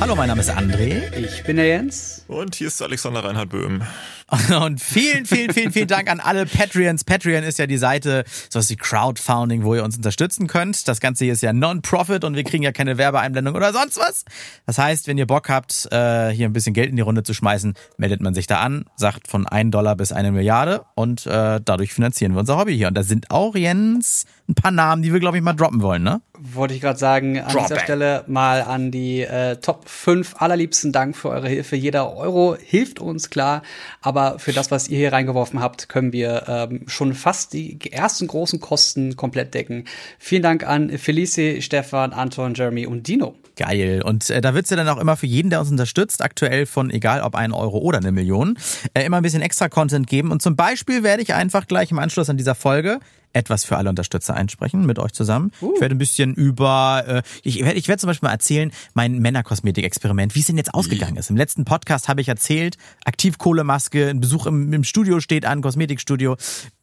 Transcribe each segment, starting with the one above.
Hallo, mein Name ist André. Ich bin der Jens. Und hier ist Alexander Reinhard Böhm. Und vielen, vielen, vielen, vielen Dank an alle Patreons. Patreon ist ja die Seite, so ist wie Crowdfunding, wo ihr uns unterstützen könnt. Das Ganze hier ist ja Non-Profit und wir kriegen ja keine Werbeeinblendung oder sonst was. Das heißt, wenn ihr Bock habt, äh, hier ein bisschen Geld in die Runde zu schmeißen, meldet man sich da an, sagt von 1 Dollar bis eine Milliarde und äh, dadurch finanzieren wir unser Hobby hier. Und da sind auch, Jens, ein paar Namen, die wir, glaube ich, mal droppen wollen, ne? Wollte ich gerade sagen, an Drop dieser it. Stelle mal an die äh, Top 5 allerliebsten Dank für eure Hilfe. Jeder Euro hilft uns, klar, aber für das, was ihr hier reingeworfen habt, können wir ähm, schon fast die ersten großen Kosten komplett decken. Vielen Dank an Felice, Stefan, Anton, Jeremy und Dino. Geil. Und äh, da wird's ja dann auch immer für jeden, der uns unterstützt, aktuell von egal ob ein Euro oder eine Million, äh, immer ein bisschen extra Content geben. Und zum Beispiel werde ich einfach gleich im Anschluss an dieser Folge etwas für alle Unterstützer einsprechen mit euch zusammen. Uh. Ich werde ein bisschen über, äh, ich werde ich werde zum Beispiel mal erzählen, mein Männerkosmetik-Experiment, wie es denn jetzt ausgegangen ist. Im letzten Podcast habe ich erzählt, Aktivkohlemaske, ein Besuch im, im Studio steht an, Kosmetikstudio.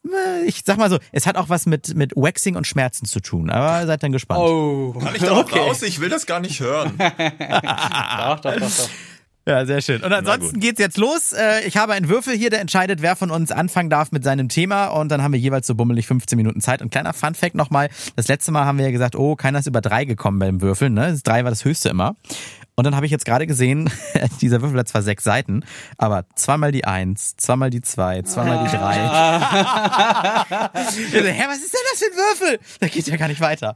Äh, ich sag mal so, es hat auch was mit, mit Waxing und Schmerzen zu tun, aber seid dann gespannt. Oh. Kann ich da okay. raus? Ich will das gar nicht hören. doch, doch, doch, doch. Ja, sehr schön. Und ansonsten geht's jetzt los. Äh, ich habe einen Würfel hier, der entscheidet, wer von uns anfangen darf mit seinem Thema. Und dann haben wir jeweils so bummelig 15 Minuten Zeit. Und kleiner Fun-Fact nochmal. Das letzte Mal haben wir ja gesagt, oh, keiner ist über drei gekommen beim Würfeln. Ne? Das drei war das höchste immer. Und dann habe ich jetzt gerade gesehen, dieser Würfel hat zwar sechs Seiten, aber zweimal die Eins, zweimal die Zwei, zweimal die Drei. Hä, was ist denn das für ein Würfel? Da geht ja gar nicht weiter.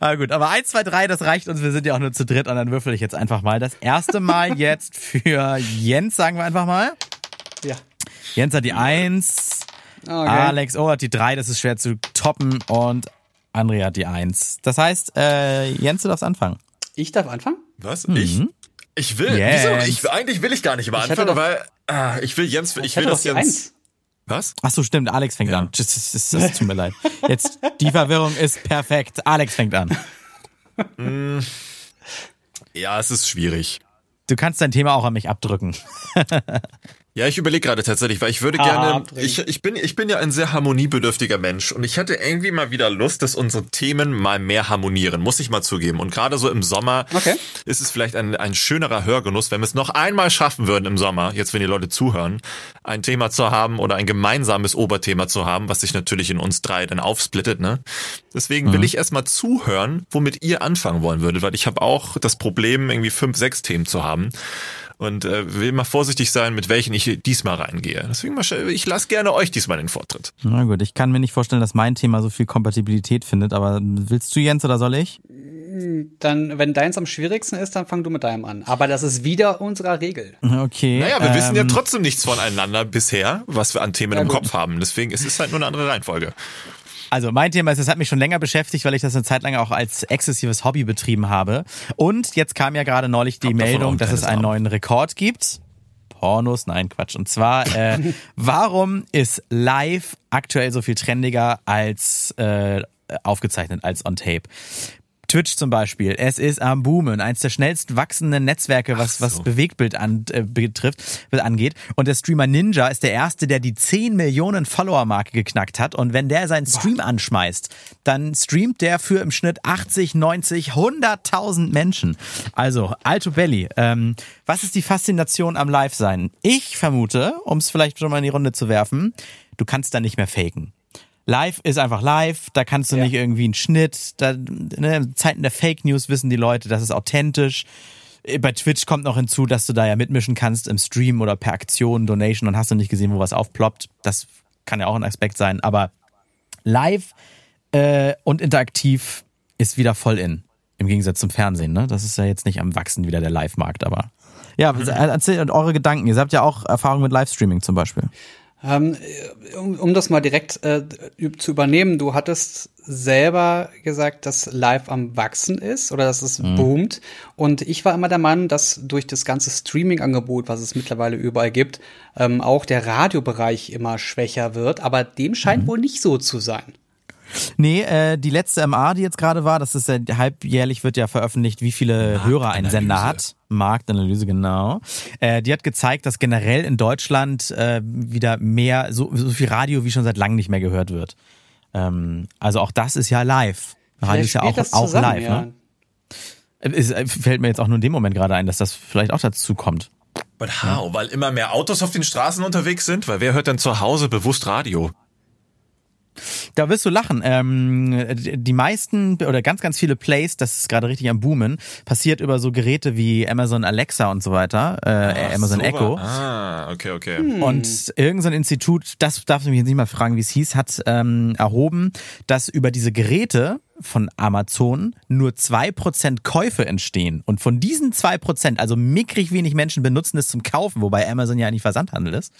Aber gut, aber eins, zwei, drei, das reicht uns. Wir sind ja auch nur zu dritt und dann würfel ich jetzt einfach mal. Das erste Mal jetzt für Jens, sagen wir einfach mal. Ja. Jens hat die Eins. Okay. Alex O hat die Drei, das ist schwer zu toppen und Andrea hat die Eins. Das heißt, äh, Jens, du darfst anfangen. Ich darf anfangen? Was? Mhm. Ich? Ich will. Yes. Wieso? Ich, eigentlich will ich gar nicht mal anfangen, doch, weil ah, ich will Jens. Ich, ich will das Jens. Eins. Was? Ach so, stimmt. Alex fängt ja. an. Das, das, das, das tut mir leid. Jetzt die Verwirrung ist perfekt. Alex fängt an. Mm. Ja, es ist schwierig. Du kannst dein Thema auch an mich abdrücken. Ja, ich überlege gerade tatsächlich, weil ich würde gerne, ich, ich, bin, ich bin ja ein sehr harmoniebedürftiger Mensch und ich hätte irgendwie mal wieder Lust, dass unsere Themen mal mehr harmonieren, muss ich mal zugeben. Und gerade so im Sommer okay. ist es vielleicht ein, ein schönerer Hörgenuss, wenn wir es noch einmal schaffen würden im Sommer, jetzt wenn die Leute zuhören, ein Thema zu haben oder ein gemeinsames Oberthema zu haben, was sich natürlich in uns drei dann aufsplittet. Ne? Deswegen mhm. will ich erstmal zuhören, womit ihr anfangen wollen würdet, weil ich habe auch das Problem, irgendwie fünf, sechs Themen zu haben und äh, will mal vorsichtig sein, mit welchen ich diesmal reingehe. Deswegen, mal, ich lasse gerne euch diesmal den Vortritt. Na gut, ich kann mir nicht vorstellen, dass mein Thema so viel Kompatibilität findet, aber willst du, Jens, oder soll ich? Dann, wenn deins am schwierigsten ist, dann fang du mit deinem an. Aber das ist wieder unserer Regel. Okay. Naja, wir ähm, wissen ja ähm, trotzdem nichts voneinander bisher, was wir an Themen im Kopf haben. Deswegen es ist es halt nur eine andere Reihenfolge. Also mein Thema ist, es hat mich schon länger beschäftigt, weil ich das eine Zeit lang auch als exzessives Hobby betrieben habe. Und jetzt kam ja gerade neulich die Meldung, dass es einen neuen Rekord gibt. Pornos, nein, Quatsch. Und zwar, äh, warum ist live aktuell so viel trendiger als äh, aufgezeichnet, als on tape? Twitch zum Beispiel, es ist am Boomen, eins der schnellst wachsenden Netzwerke, was, so. was Bewegtbild an, äh, betrifft, angeht. Und der Streamer Ninja ist der erste, der die 10 Millionen Follower-Marke geknackt hat. Und wenn der seinen Stream Boah. anschmeißt, dann streamt der für im Schnitt 80, 90, 100.000 Menschen. Also, Alto Belly, ähm, was ist die Faszination am Live-Sein? Ich vermute, um es vielleicht schon mal in die Runde zu werfen, du kannst da nicht mehr faken. Live ist einfach live, da kannst du ja. nicht irgendwie einen Schnitt, da, ne, in Zeiten der Fake News wissen die Leute, das ist authentisch. Bei Twitch kommt noch hinzu, dass du da ja mitmischen kannst im Stream oder per Aktion, Donation und hast du nicht gesehen, wo was aufploppt. Das kann ja auch ein Aspekt sein, aber live äh, und interaktiv ist wieder voll in. Im Gegensatz zum Fernsehen, ne? Das ist ja jetzt nicht am Wachsen wieder der Live-Markt, aber. Ja, mhm. erzählt eure Gedanken. Ihr habt ja auch Erfahrung mit Livestreaming zum Beispiel. Ähm, um, um das mal direkt äh, zu übernehmen, du hattest selber gesagt, dass Live am Wachsen ist oder dass es mhm. boomt. Und ich war immer der Meinung, dass durch das ganze Streaming-Angebot, was es mittlerweile überall gibt, ähm, auch der Radiobereich immer schwächer wird. Aber dem scheint mhm. wohl nicht so zu sein. Nee, äh, die letzte MA, die jetzt gerade war, das ist ja halbjährlich wird ja veröffentlicht, wie viele Hörer ein Sender hat. Marktanalyse, genau. Äh, die hat gezeigt, dass generell in Deutschland äh, wieder mehr, so, so viel Radio wie schon seit langem nicht mehr gehört wird. Ähm, also auch das ist ja live. Radio ist ja auch, auch zusammen, live, ja. ne? Es fällt mir jetzt auch nur in dem Moment gerade ein, dass das vielleicht auch dazu kommt. But how? Weil immer mehr Autos auf den Straßen unterwegs sind? Weil wer hört denn zu Hause bewusst Radio? Da wirst du lachen. Ähm, die meisten oder ganz, ganz viele Plays, das ist gerade richtig am Boomen, passiert über so Geräte wie Amazon Alexa und so weiter, äh, ah, Amazon so Echo. Ah, okay, okay. Hm. Und irgendein Institut, das darf ich mich jetzt nicht mal fragen, wie es hieß, hat ähm, erhoben, dass über diese Geräte von Amazon nur zwei Prozent Käufe entstehen. Und von diesen zwei Prozent, also mickrig wenig Menschen benutzen es zum Kaufen, wobei Amazon ja eigentlich Versandhandel ist.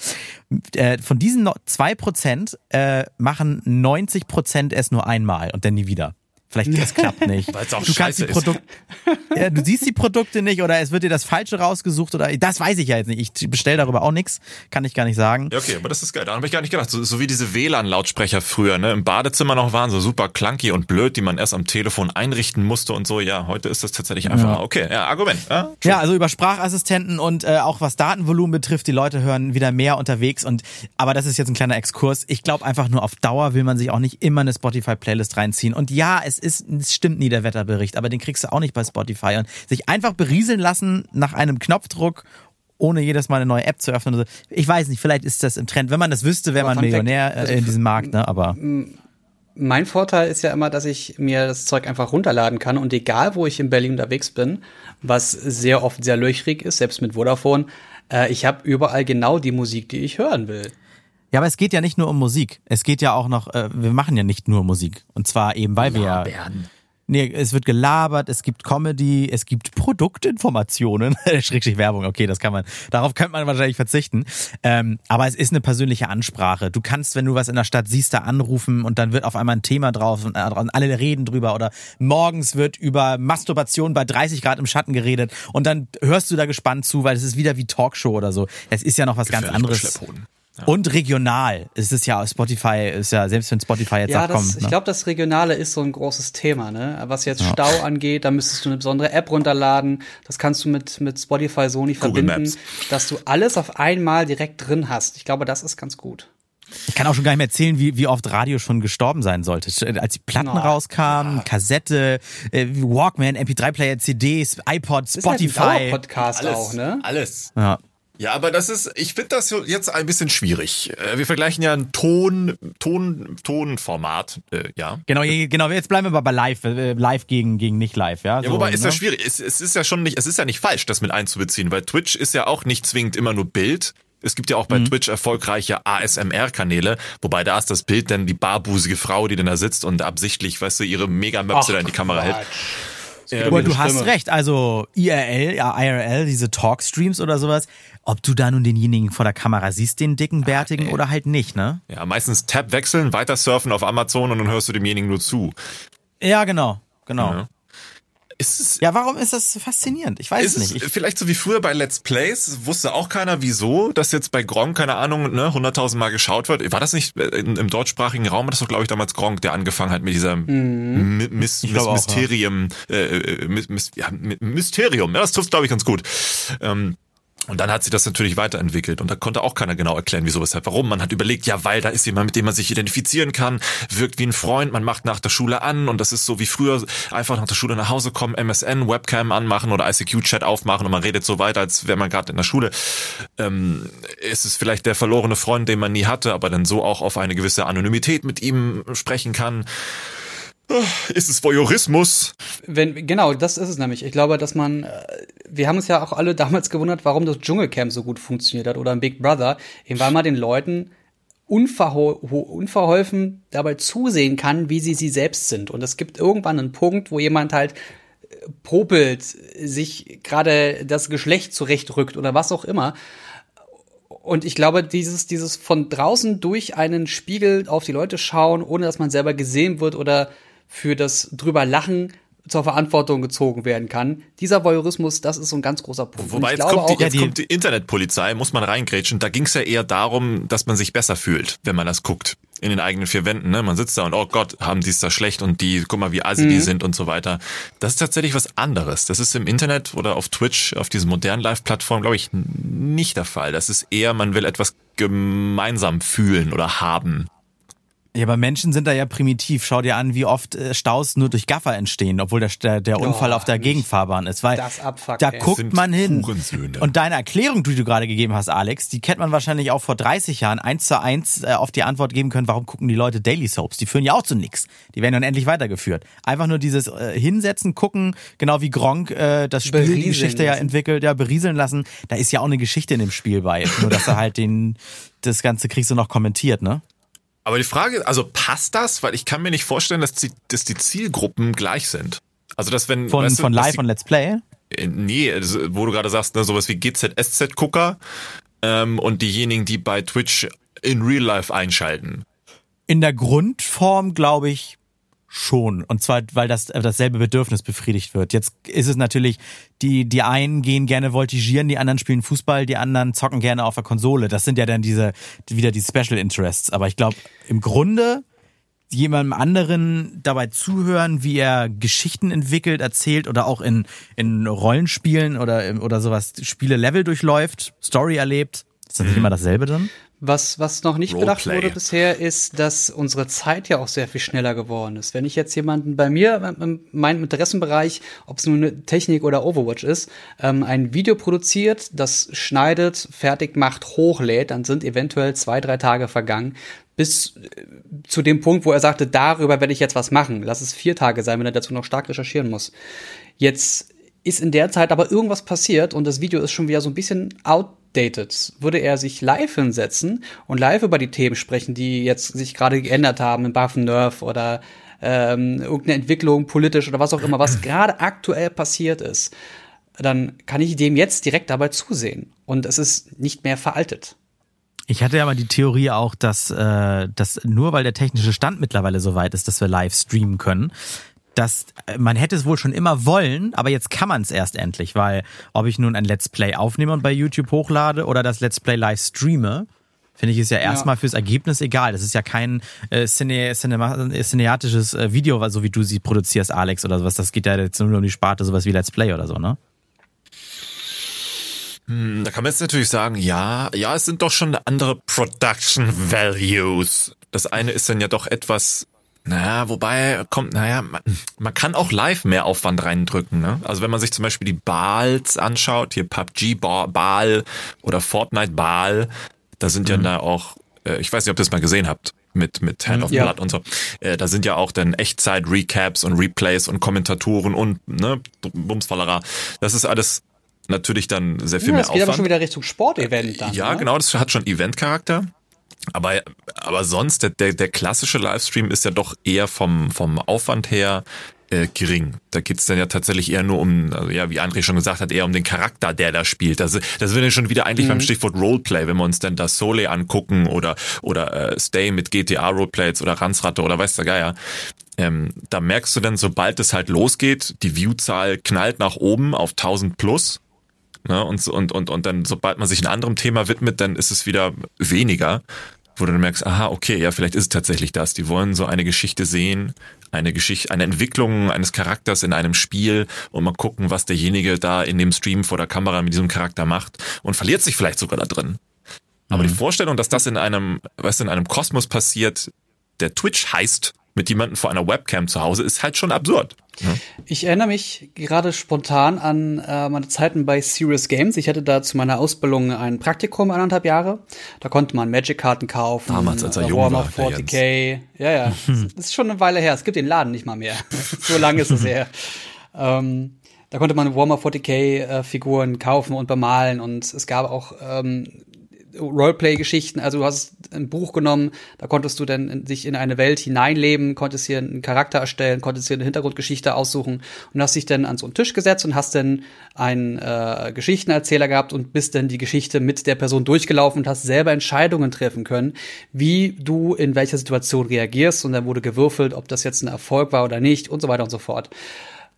Äh, von diesen zwei Prozent äh, machen 90 Prozent es nur einmal und dann nie wieder. Vielleicht es klappt nicht. Weil es auch du kannst die Produkte, ja, du siehst die Produkte nicht oder es wird dir das Falsche rausgesucht oder das weiß ich ja jetzt nicht. Ich bestelle darüber auch nichts, kann ich gar nicht sagen. Ja, okay, aber das ist geil. Da habe ich gar nicht gedacht. So, so wie diese WLAN-Lautsprecher früher, ne, im Badezimmer noch waren, so super clunky und blöd, die man erst am Telefon einrichten musste und so. Ja, heute ist das tatsächlich einfach ja. okay. Ja, Argument. Ja, ja, also über Sprachassistenten und äh, auch was Datenvolumen betrifft, die Leute hören wieder mehr unterwegs und aber das ist jetzt ein kleiner Exkurs. Ich glaube einfach nur auf Dauer will man sich auch nicht immer eine Spotify-Playlist reinziehen. Und ja, es ist, es stimmt nie der Wetterbericht, aber den kriegst du auch nicht bei Spotify. Und sich einfach berieseln lassen nach einem Knopfdruck ohne jedes Mal eine neue App zu öffnen. Ich weiß nicht, vielleicht ist das im Trend. Wenn man das wüsste, wäre man Millionär also, in diesem Markt, ne? Aber. Mein Vorteil ist ja immer, dass ich mir das Zeug einfach runterladen kann und egal, wo ich in Berlin unterwegs bin, was sehr oft sehr löchrig ist, selbst mit Vodafone, äh, ich habe überall genau die Musik, die ich hören will. Ja, aber es geht ja nicht nur um Musik. Es geht ja auch noch, äh, wir machen ja nicht nur Musik. Und zwar eben, weil wir ja. Nee, es wird gelabert, es gibt Comedy, es gibt Produktinformationen. Schrägstrich Werbung, okay, das kann man, darauf könnte man wahrscheinlich verzichten. Ähm, aber es ist eine persönliche Ansprache. Du kannst, wenn du was in der Stadt siehst, da anrufen und dann wird auf einmal ein Thema drauf und, äh, alle reden drüber. Oder morgens wird über Masturbation bei 30 Grad im Schatten geredet und dann hörst du da gespannt zu, weil es ist wieder wie Talkshow oder so. Es ist ja noch was ganz anderes. Ja. Und regional. Es ist ja Spotify, ist ja, selbst wenn Spotify jetzt ja, das, kommt. Ne? Ich glaube, das Regionale ist so ein großes Thema, ne? Was jetzt ja. Stau angeht, da müsstest du eine besondere App runterladen. Das kannst du mit, mit Spotify so nicht Google verbinden, Maps. dass du alles auf einmal direkt drin hast. Ich glaube, das ist ganz gut. Ich kann auch schon gar nicht mehr erzählen, wie, wie oft Radio schon gestorben sein sollte. Als die Platten no. rauskamen, ja. Kassette, äh, Walkman, MP3-Player, CDs, iPod, Spotify. Ist Podcast alles, auch, ne? Alles. Ja. Ja, aber das ist, ich finde das jetzt ein bisschen schwierig. Äh, wir vergleichen ja ein Ton, Ton, Tonformat, äh, ja. Genau, genau. Jetzt bleiben wir aber bei Live, äh, Live gegen gegen nicht Live, ja. Ja, so, wobei ist ne? das schwierig. Es, es ist ja schon nicht, es ist ja nicht falsch, das mit einzubeziehen, weil Twitch ist ja auch nicht zwingend immer nur Bild. Es gibt ja auch bei mhm. Twitch erfolgreiche ASMR-Kanäle, wobei da ist das Bild dann die barbusige Frau, die dann da sitzt und absichtlich, weißt du, ihre Megamöpse da in die Kamera Quatsch. hält. Ja, aber du hast recht, also IRL, ja, IRL, diese Talkstreams oder sowas, ob du da nun denjenigen vor der Kamera siehst, den dicken, bärtigen ah, oder halt nicht, ne? Ja, meistens Tab wechseln, weiter surfen auf Amazon und dann hörst du demjenigen nur zu. Ja, genau, genau. Ja. Ist es, ja, warum ist das faszinierend? Ich weiß es nicht. Ich vielleicht so wie früher bei Let's Plays, wusste auch keiner, wieso, dass jetzt bei Gronk, keine Ahnung, ne, 100.000 Mal geschaut wird. War das nicht äh, in, im deutschsprachigen Raum? Das war, glaube ich, damals Gronk, der angefangen hat mit mhm. Mis, Mis, Mysterium, auch, ja. Äh, Mis, ja, Mysterium. Ja, das trifft, glaube ich, ganz gut. Ähm, und dann hat sich das natürlich weiterentwickelt und da konnte auch keiner genau erklären, wieso, weshalb, warum. Man hat überlegt, ja, weil da ist jemand, mit dem man sich identifizieren kann, wirkt wie ein Freund, man macht nach der Schule an und das ist so wie früher, einfach nach der Schule nach Hause kommen, MSN, Webcam anmachen oder ICQ-Chat aufmachen und man redet so weiter, als wäre man gerade in der Schule. Ähm, ist es vielleicht der verlorene Freund, den man nie hatte, aber dann so auch auf eine gewisse Anonymität mit ihm sprechen kann. Ist es Voyeurismus? Wenn, genau, das ist es nämlich. Ich glaube, dass man, äh, wir haben uns ja auch alle damals gewundert, warum das Dschungelcamp so gut funktioniert hat oder ein Big Brother, eben weil man den Leuten unverhol unverholfen dabei zusehen kann, wie sie sie selbst sind. Und es gibt irgendwann einen Punkt, wo jemand halt äh, popelt, sich gerade das Geschlecht zurechtrückt oder was auch immer. Und ich glaube, dieses, dieses von draußen durch einen Spiegel auf die Leute schauen, ohne dass man selber gesehen wird oder für das drüber lachen zur Verantwortung gezogen werden kann. Dieser Voyeurismus, das ist so ein ganz großer Punkt. Wobei jetzt, kommt die, jetzt kommt die Internetpolizei, muss man reingrätschen. Da ging es ja eher darum, dass man sich besser fühlt, wenn man das guckt. In den eigenen vier Wänden. Ne? Man sitzt da und, oh Gott, haben die es da schlecht und die, guck mal, wie assi mhm. die sind und so weiter. Das ist tatsächlich was anderes. Das ist im Internet oder auf Twitch, auf diesen modernen Live-Plattformen, glaube ich, nicht der Fall. Das ist eher, man will etwas gemeinsam fühlen oder haben. Ja, aber Menschen sind da ja primitiv. Schau dir an, wie oft äh, Staus nur durch Gaffer entstehen, obwohl der, der, Unfall oh, auf der Gegenfahrbahn ist. Weil Abfuck, da ey. guckt man hin. Und deine Erklärung, die du gerade gegeben hast, Alex, die kennt man wahrscheinlich auch vor 30 Jahren eins zu eins äh, auf die Antwort geben können, warum gucken die Leute Daily Soaps? Die führen ja auch zu nix. Die werden dann endlich weitergeführt. Einfach nur dieses äh, Hinsetzen, gucken, genau wie Gronk äh, das Spiel, berieseln die Geschichte lassen. ja entwickelt, ja, berieseln lassen. Da ist ja auch eine Geschichte in dem Spiel bei. Nur, dass er halt den, das Ganze kriegst du noch kommentiert, ne? Aber die Frage, also passt das? Weil ich kann mir nicht vorstellen, dass die, dass die Zielgruppen gleich sind. Also dass wenn von, weißt du, von Live die, und Let's Play? Äh, nee, wo du gerade sagst, ne, sowas wie GZSZ-Gucker ähm, und diejenigen, die bei Twitch in Real Life einschalten. In der Grundform glaube ich schon. Und zwar, weil das äh, dasselbe Bedürfnis befriedigt wird. Jetzt ist es natürlich, die, die einen gehen gerne voltigieren, die anderen spielen Fußball, die anderen zocken gerne auf der Konsole. Das sind ja dann diese, wieder die Special Interests. Aber ich glaube, im Grunde jemandem anderen dabei zuhören, wie er Geschichten entwickelt, erzählt oder auch in, in Rollenspielen oder, oder sowas Spiele Level durchläuft, Story erlebt. Ist das nicht mhm. immer dasselbe dann? Was, was noch nicht Roleplay. bedacht wurde bisher, ist, dass unsere Zeit ja auch sehr viel schneller geworden ist. Wenn ich jetzt jemanden bei mir, in meinem Interessenbereich, ob es nun eine Technik oder Overwatch ist, ähm, ein Video produziert, das schneidet, fertig macht, hochlädt, dann sind eventuell zwei, drei Tage vergangen, bis äh, zu dem Punkt, wo er sagte, darüber werde ich jetzt was machen. Lass es vier Tage sein, wenn er dazu noch stark recherchieren muss. Jetzt ist in der Zeit aber irgendwas passiert und das Video ist schon wieder so ein bisschen outdated. Würde er sich live hinsetzen und live über die Themen sprechen, die jetzt sich gerade geändert haben in Buff Nerf oder ähm, irgendeine Entwicklung politisch oder was auch immer, was gerade aktuell passiert ist, dann kann ich dem jetzt direkt dabei zusehen und es ist nicht mehr veraltet. Ich hatte ja mal die Theorie auch, dass, äh, dass nur weil der technische Stand mittlerweile so weit ist, dass wir live streamen können, dass äh, man hätte es wohl schon immer wollen, aber jetzt kann man es erst endlich, weil ob ich nun ein Let's Play aufnehme und bei YouTube hochlade oder das Let's Play live streame, finde ich ist ja erstmal ja. fürs Ergebnis egal. Das ist ja kein äh, Cine, Cinema, cineatisches äh, Video, so wie du sie produzierst, Alex oder sowas. Das geht ja jetzt nur um die Sparte, sowas wie Let's Play oder so, ne? Hm, da kann man jetzt natürlich sagen, ja, ja, es sind doch schon andere Production Values. Das eine ist dann ja doch etwas naja, wobei kommt, naja, man, man kann auch live mehr Aufwand reindrücken. Ne? Also wenn man sich zum Beispiel die Bals anschaut, hier PUBG Bal oder Fortnite Bal, da sind mhm. ja da auch, äh, ich weiß nicht, ob ihr das mal gesehen habt, mit, mit Hand of ja. Blood und so. Äh, da sind ja auch dann Echtzeit-Recaps und Replays und Kommentatoren und ne, Bumsfallera. Das ist alles natürlich dann sehr viel ja, mehr Aufwand. Das geht aber schon wieder Richtung Sportevent dann. Ja, ne? genau, das hat schon Event-Charakter. Aber, aber sonst, der, der, der klassische Livestream ist ja doch eher vom, vom Aufwand her äh, gering. Da geht's dann ja tatsächlich eher nur um, also ja, wie André schon gesagt hat, eher um den Charakter, der da spielt. Das, das sind wir schon wieder eigentlich mhm. beim Stichwort Roleplay, wenn wir uns dann das Sole angucken oder, oder äh, Stay mit GTA Roleplays oder Ranzratte oder weiß der Geier. Ähm, da merkst du dann, sobald es halt losgeht, die Viewzahl knallt nach oben auf 1000 plus Ne? Und, und, und, und dann, sobald man sich einem anderen Thema widmet, dann ist es wieder weniger, wo du dann merkst, aha, okay, ja, vielleicht ist es tatsächlich das. Die wollen so eine Geschichte sehen, eine Geschichte, eine Entwicklung eines Charakters in einem Spiel und mal gucken, was derjenige da in dem Stream vor der Kamera mit diesem Charakter macht und verliert sich vielleicht sogar da drin. Aber mhm. die Vorstellung, dass das in einem, was in einem Kosmos passiert, der Twitch heißt, mit jemandem vor einer Webcam zu Hause, ist halt schon absurd. Ja. Ich erinnere mich gerade spontan an äh, meine Zeiten bei Serious Games. Ich hatte da zu meiner Ausbildung ein Praktikum anderthalb Jahre. Da konnte man Magic-Karten kaufen. Damals, als er jung war. 40k. Ja, ja. das ist schon eine Weile her. Es gibt den Laden nicht mal mehr. so lange ist es her. Ähm, da konnte man Warhammer 40k-Figuren äh, kaufen und bemalen. Und es gab auch ähm, Roleplay-Geschichten. Also du hast ein Buch genommen, da konntest du dann in, sich in eine Welt hineinleben, konntest hier einen Charakter erstellen, konntest hier eine Hintergrundgeschichte aussuchen und hast dich dann an so einen Tisch gesetzt und hast dann einen äh, Geschichtenerzähler gehabt und bist dann die Geschichte mit der Person durchgelaufen und hast selber Entscheidungen treffen können, wie du in welcher Situation reagierst und dann wurde gewürfelt, ob das jetzt ein Erfolg war oder nicht und so weiter und so fort.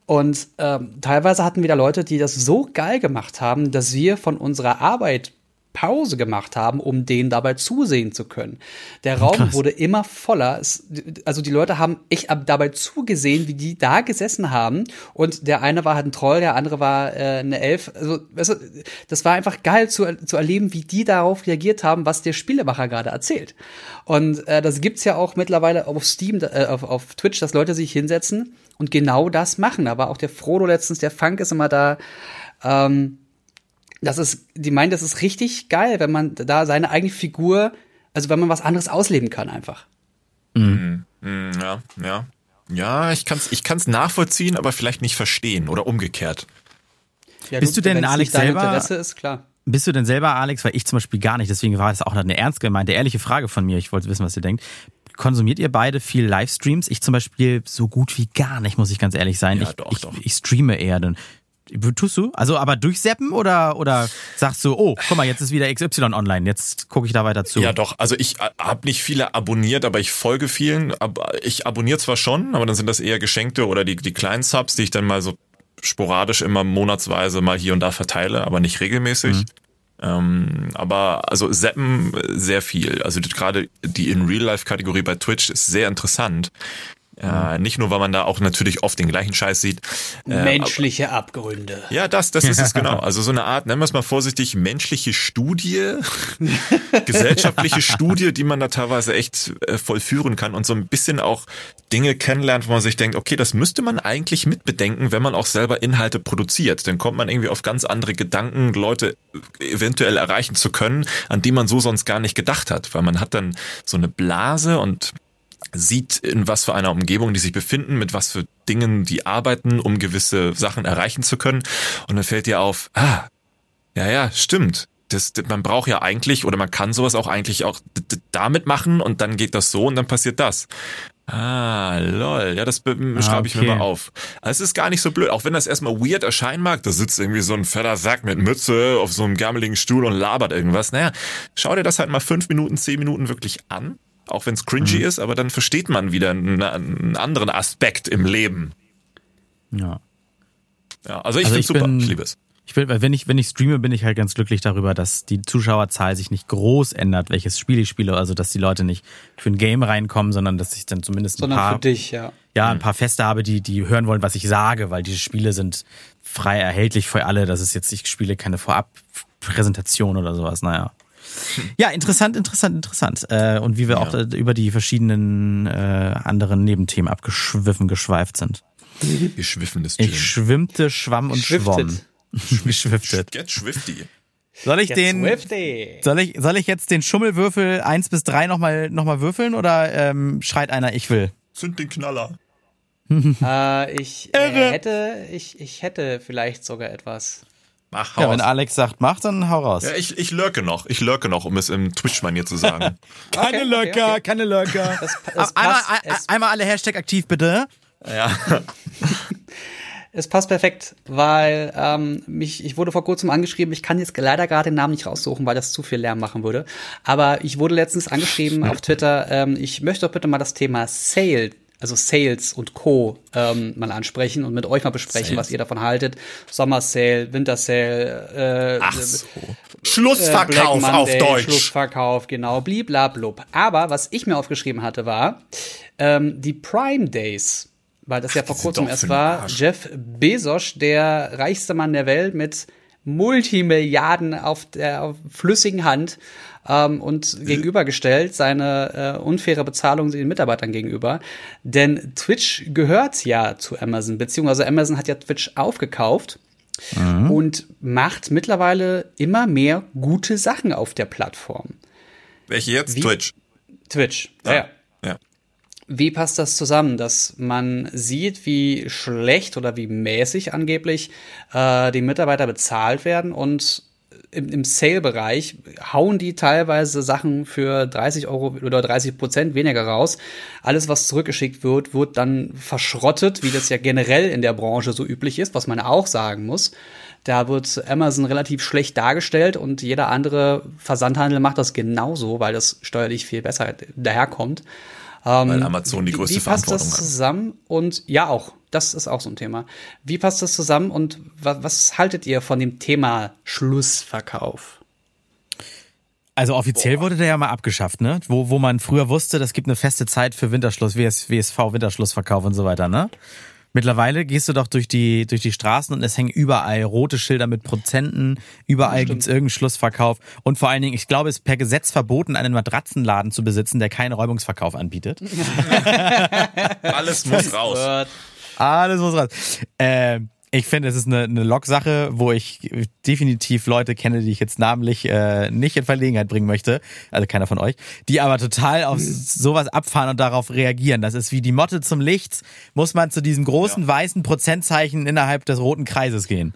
Und ähm, teilweise hatten wir da Leute, die das so geil gemacht haben, dass wir von unserer Arbeit Pause gemacht haben, um denen dabei zusehen zu können. Der Raum Krass. wurde immer voller. Es, also die Leute haben echt dabei zugesehen, wie die da gesessen haben. Und der eine war halt ein Troll, der andere war äh, eine Elf. Also weißt du, das war einfach geil zu, zu erleben, wie die darauf reagiert haben, was der Spielemacher gerade erzählt. Und äh, das gibt's ja auch mittlerweile auf Steam, äh, auf, auf Twitch, dass Leute sich hinsetzen und genau das machen. Da war auch der Frodo letztens, der Funk ist immer da. Ähm, das ist, die meinen, das ist richtig geil, wenn man da seine eigene Figur, also wenn man was anderes ausleben kann einfach. Mhm. Mhm, ja, ja. Ja, ich kann's, ich kann's nachvollziehen, aber vielleicht nicht verstehen oder umgekehrt. Ja, Bist du, du denn, Alex, selber? Interesse ist, klar. Bist du denn selber, Alex, weil ich zum Beispiel gar nicht, deswegen war es auch eine ernst gemeinte, ehrliche Frage von mir. Ich wollte wissen, was ihr denkt. Konsumiert ihr beide viel Livestreams? Ich zum Beispiel so gut wie gar nicht, muss ich ganz ehrlich sein. Ja, ich, doch, ich, doch. ich streame eher. Dann Tust du? Also aber durchseppen oder oder sagst du, oh, guck mal, jetzt ist wieder XY online, jetzt gucke ich da weiter zu. Ja, doch, also ich äh, habe nicht viele abonniert, aber ich folge vielen. Ich abonniere zwar schon, aber dann sind das eher geschenkte oder die die kleinen Subs, die ich dann mal so sporadisch immer monatsweise mal hier und da verteile, aber nicht regelmäßig. Mhm. Ähm, aber also Seppen sehr viel. Also gerade die in Real Life Kategorie bei Twitch ist sehr interessant. Äh, nicht nur, weil man da auch natürlich oft den gleichen Scheiß sieht. Äh, menschliche aber, Abgründe. Ja, das, das ist es genau. Also so eine Art, nennen wir es mal vorsichtig, menschliche Studie, gesellschaftliche Studie, die man da teilweise echt äh, vollführen kann und so ein bisschen auch Dinge kennenlernt, wo man sich denkt, okay, das müsste man eigentlich mitbedenken, wenn man auch selber Inhalte produziert. Dann kommt man irgendwie auf ganz andere Gedanken, Leute eventuell erreichen zu können, an die man so sonst gar nicht gedacht hat, weil man hat dann so eine Blase und sieht, in was für einer Umgebung die sich befinden, mit was für Dingen die arbeiten, um gewisse Sachen erreichen zu können. Und dann fällt dir auf, ah, ja, ja, stimmt. Das, man braucht ja eigentlich oder man kann sowas auch eigentlich auch damit machen und dann geht das so und dann passiert das. Ah, lol. Ja, das ah, schreibe ich okay. mir mal auf. Also es ist gar nicht so blöd, auch wenn das erstmal weird erscheinen mag. Da sitzt irgendwie so ein fetter Sack mit Mütze auf so einem gammeligen Stuhl und labert irgendwas. Naja, schau dir das halt mal fünf Minuten, zehn Minuten wirklich an auch wenn es cringy mhm. ist, aber dann versteht man wieder einen, einen, anderen Aspekt im Leben. Ja. Ja, also ich also finde super, ich liebe es. Ich will, wenn ich, wenn ich streame, bin ich halt ganz glücklich darüber, dass die Zuschauerzahl sich nicht groß ändert, welches Spiel ich spiele. Also, dass die Leute nicht für ein Game reinkommen, sondern dass ich dann zumindest ein paar. für dich, ja. Ja, ein mhm. paar Feste habe, die, die hören wollen, was ich sage, weil diese Spiele sind frei erhältlich für alle. Das ist jetzt, ich spiele keine Vorabpräsentation oder sowas. Naja. Ja, interessant, interessant, interessant. Äh, und wie wir ja. auch über die verschiedenen äh, anderen Nebenthemen abgeschwiffen, geschweift sind. Geschwiffenes Ich schwimmte, schwamm und schwamm. Geschwiftet. Get schwifty. Soll ich den soll ich soll ich jetzt den Schummelwürfel eins bis drei nochmal noch mal würfeln oder ähm, schreit einer ich will? Zünd den Knaller. äh, ich äh, hätte ich ich hätte vielleicht sogar etwas. Mach, hau ja, wenn Alex sagt, mach, dann hau raus. Ja, ich, ich lurke noch. Ich lurke noch, um es im Twitch-Manier zu sagen. keine okay, Lurker, okay, okay. keine Lurker. Das, das einmal, passt, einmal alle Hashtag aktiv, bitte. Ja. es passt perfekt, weil ähm, mich, ich wurde vor kurzem angeschrieben, ich kann jetzt leider gerade den Namen nicht raussuchen, weil das zu viel Lärm machen würde. Aber ich wurde letztens angeschrieben auf Twitter, ähm, ich möchte doch bitte mal das Thema Sale also Sales und Co. Ähm, mal ansprechen und mit euch mal besprechen, Sales. was ihr davon haltet. Sommersale, Wintersale, äh, Ach so. Schlussverkauf äh, Monday, auf Deutsch. Schlussverkauf, genau, bliblablub. Aber was ich mir aufgeschrieben hatte, war ähm, die Prime Days. Weil das Ach, ja vor kurzem erst war. Jeff Bezos, der reichste Mann der Welt mit Multimilliarden auf der auf flüssigen Hand, ähm, und gegenübergestellt seine äh, unfaire Bezahlung den Mitarbeitern gegenüber. Denn Twitch gehört ja zu Amazon, beziehungsweise Amazon hat ja Twitch aufgekauft. Mhm. Und macht mittlerweile immer mehr gute Sachen auf der Plattform. Welche jetzt? Wie? Twitch. Twitch, ja. ja. ja. Wie passt das zusammen, dass man sieht, wie schlecht oder wie mäßig angeblich äh, die Mitarbeiter bezahlt werden und im, im Sale-Bereich hauen die teilweise Sachen für 30 Euro oder 30 Prozent weniger raus. Alles, was zurückgeschickt wird, wird dann verschrottet, wie das ja generell in der Branche so üblich ist, was man auch sagen muss. Da wird Amazon relativ schlecht dargestellt und jeder andere Versandhandel macht das genauso, weil das steuerlich viel besser daherkommt. Ähm, Weil Amazon die größte wie, wie passt das zusammen? Und ja, auch. Das ist auch so ein Thema. Wie passt das zusammen und was, was haltet ihr von dem Thema Schlussverkauf? Also offiziell Boah. wurde der ja mal abgeschafft, ne? Wo, wo man früher wusste, das gibt eine feste Zeit für Winterschluss, WS, WSV, Winterschlussverkauf und so weiter, ne? Mittlerweile gehst du doch durch die, durch die Straßen und es hängen überall rote Schilder mit Prozenten, überall gibt's irgendeinen Schlussverkauf und vor allen Dingen, ich glaube, es ist per Gesetz verboten, einen Matratzenladen zu besitzen, der keinen Räumungsverkauf anbietet. Alles muss raus. Alles muss raus. Äh, ich finde, es ist eine, eine Log-Sache, wo ich definitiv Leute kenne, die ich jetzt namentlich äh, nicht in Verlegenheit bringen möchte. Also keiner von euch. Die aber total auf sowas abfahren und darauf reagieren. Das ist wie die Motte zum Licht. Muss man zu diesem großen ja. weißen Prozentzeichen innerhalb des roten Kreises gehen.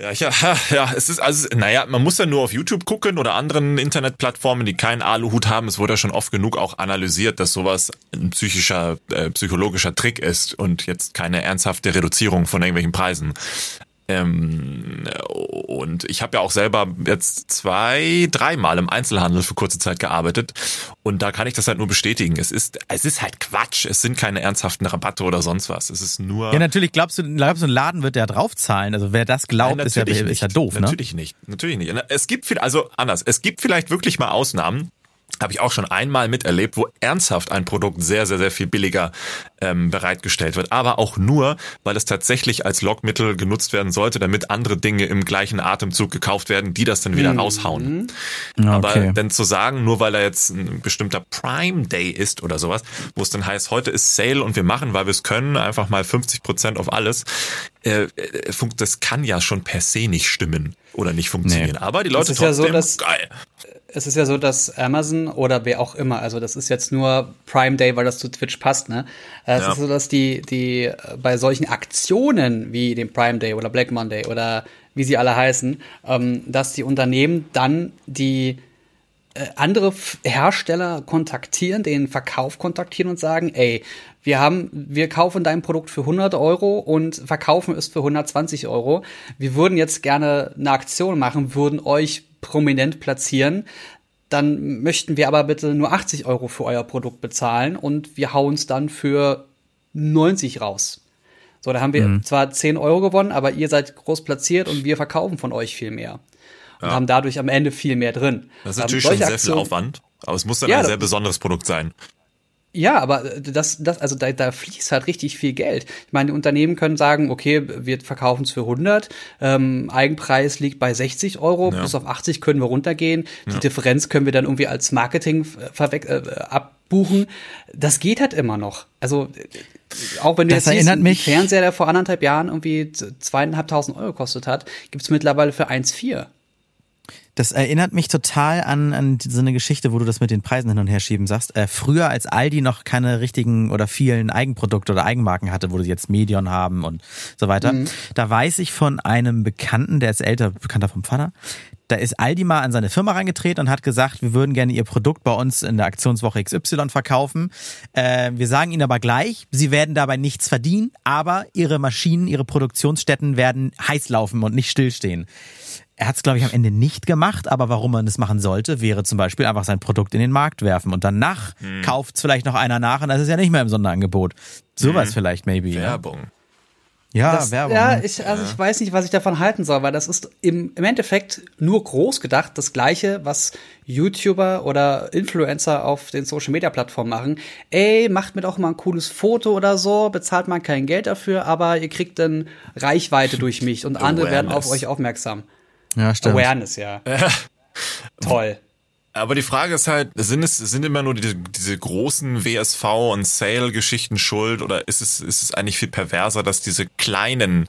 Ja, ja, ja, es ist also, naja, man muss ja nur auf YouTube gucken oder anderen Internetplattformen, die keinen Aluhut haben. Es wurde ja schon oft genug auch analysiert, dass sowas ein psychischer, äh, psychologischer Trick ist und jetzt keine ernsthafte Reduzierung von irgendwelchen Preisen. Ähm, und ich habe ja auch selber jetzt zwei, dreimal im Einzelhandel für kurze Zeit gearbeitet und da kann ich das halt nur bestätigen. Es ist, es ist halt Quatsch. Es sind keine ernsthaften Rabatte oder sonst was. Es ist nur. Ja, natürlich glaubst du, glaubst du, ein Laden wird ja draufzahlen. Also wer das glaubt, Nein, ist, ja, ist ja doof. Ne? Natürlich nicht. Natürlich nicht. Es gibt viel, also anders. Es gibt vielleicht wirklich mal Ausnahmen habe ich auch schon einmal miterlebt, wo ernsthaft ein Produkt sehr, sehr, sehr viel billiger ähm, bereitgestellt wird. Aber auch nur, weil es tatsächlich als Lockmittel genutzt werden sollte, damit andere Dinge im gleichen Atemzug gekauft werden, die das dann wieder mhm. raushauen. Okay. Aber denn zu sagen, nur weil er jetzt ein bestimmter Prime Day ist oder sowas, wo es dann heißt, heute ist Sale und wir machen, weil wir es können, einfach mal 50 Prozent auf alles, äh, äh das kann ja schon per se nicht stimmen oder nicht funktionieren. Nee. Aber die Leute trotzdem, ja so, dass, geil es ist ja so, dass Amazon oder wer auch immer, also das ist jetzt nur Prime Day, weil das zu Twitch passt, ne? Es ja. ist so, dass die, die äh, bei solchen Aktionen wie dem Prime Day oder Black Monday oder wie sie alle heißen, ähm, dass die Unternehmen dann die äh, andere Hersteller kontaktieren, den Verkauf kontaktieren und sagen, ey, wir haben, wir kaufen dein Produkt für 100 Euro und verkaufen es für 120 Euro. Wir würden jetzt gerne eine Aktion machen, würden euch prominent platzieren, dann möchten wir aber bitte nur 80 Euro für euer Produkt bezahlen und wir hauen es dann für 90 raus. So, da haben wir mhm. zwar 10 Euro gewonnen, aber ihr seid groß platziert und wir verkaufen von euch viel mehr. Und ja. haben dadurch am Ende viel mehr drin. Das ist natürlich schon sehr Aktionen, viel Aufwand, aber es muss dann ja, ein sehr besonderes Produkt sein. Ja, aber das, das, also da, da fließt halt richtig viel Geld. Ich meine, die Unternehmen können sagen, okay, wir verkaufen es für 100, ähm, Eigenpreis liegt bei 60 Euro, ja. bis auf 80 können wir runtergehen. Die ja. Differenz können wir dann irgendwie als Marketing äh, abbuchen. Das geht halt immer noch. Also auch wenn du das jetzt erinnert siehst, mich Fernseher, der vor anderthalb Jahren irgendwie zweieinhalbtausend Euro gekostet hat, gibt's mittlerweile für 1,4. Das erinnert mich total an, an so eine Geschichte, wo du das mit den Preisen hin und her schieben sagst. Äh, früher, als Aldi noch keine richtigen oder vielen Eigenprodukte oder Eigenmarken hatte, wo sie jetzt Medion haben und so weiter, mhm. da weiß ich von einem Bekannten, der ist älter, Bekannter vom Vater, da ist Aldi mal an seine Firma reingetreten und hat gesagt, wir würden gerne ihr Produkt bei uns in der Aktionswoche XY verkaufen. Äh, wir sagen ihnen aber gleich, sie werden dabei nichts verdienen, aber ihre Maschinen, ihre Produktionsstätten werden heiß laufen und nicht stillstehen. Er hat es, glaube ich, am Ende nicht gemacht, aber warum man es machen sollte, wäre zum Beispiel einfach sein Produkt in den Markt werfen und danach hm. kauft es vielleicht noch einer nach und das ist ja nicht mehr im Sonderangebot. Sowas hm. vielleicht, maybe. Werbung. Ja, das, Werbung. Ja, ne? ich, also ja. ich weiß nicht, was ich davon halten soll, weil das ist im, im Endeffekt nur groß gedacht das Gleiche, was YouTuber oder Influencer auf den Social Media Plattformen machen. Ey, macht mir doch mal ein cooles Foto oder so, bezahlt man kein Geld dafür, aber ihr kriegt dann Reichweite durch mich und andere werden auf euch aufmerksam. Ja, stimmt. Awareness, ja. Toll. Aber die Frage ist halt, sind es sind immer nur diese, diese großen WSV und Sale-Geschichten schuld oder ist es ist es eigentlich viel perverser, dass diese kleinen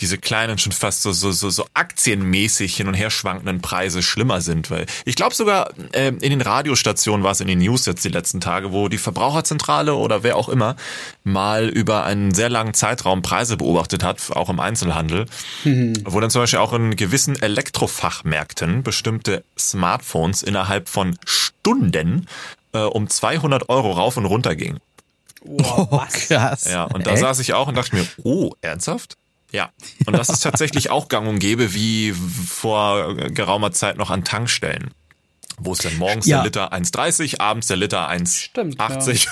diese kleinen schon fast so, so, so, so aktienmäßig hin und her schwankenden Preise schlimmer sind. Weil ich glaube sogar äh, in den Radiostationen war es in den News jetzt die letzten Tage, wo die Verbraucherzentrale oder wer auch immer mal über einen sehr langen Zeitraum Preise beobachtet hat, auch im Einzelhandel, mhm. wo dann zum Beispiel auch in gewissen Elektrofachmärkten bestimmte Smartphones innerhalb von Stunden äh, um 200 Euro rauf und runter gingen. Wow, oh, krass. Ja, und da Echt? saß ich auch und dachte mir, oh, ernsthaft? Ja, und das ist tatsächlich auch gang und gäbe wie vor geraumer Zeit noch an Tankstellen. Wo es dann morgens ja. der Liter 1,30, abends der Liter 1,80.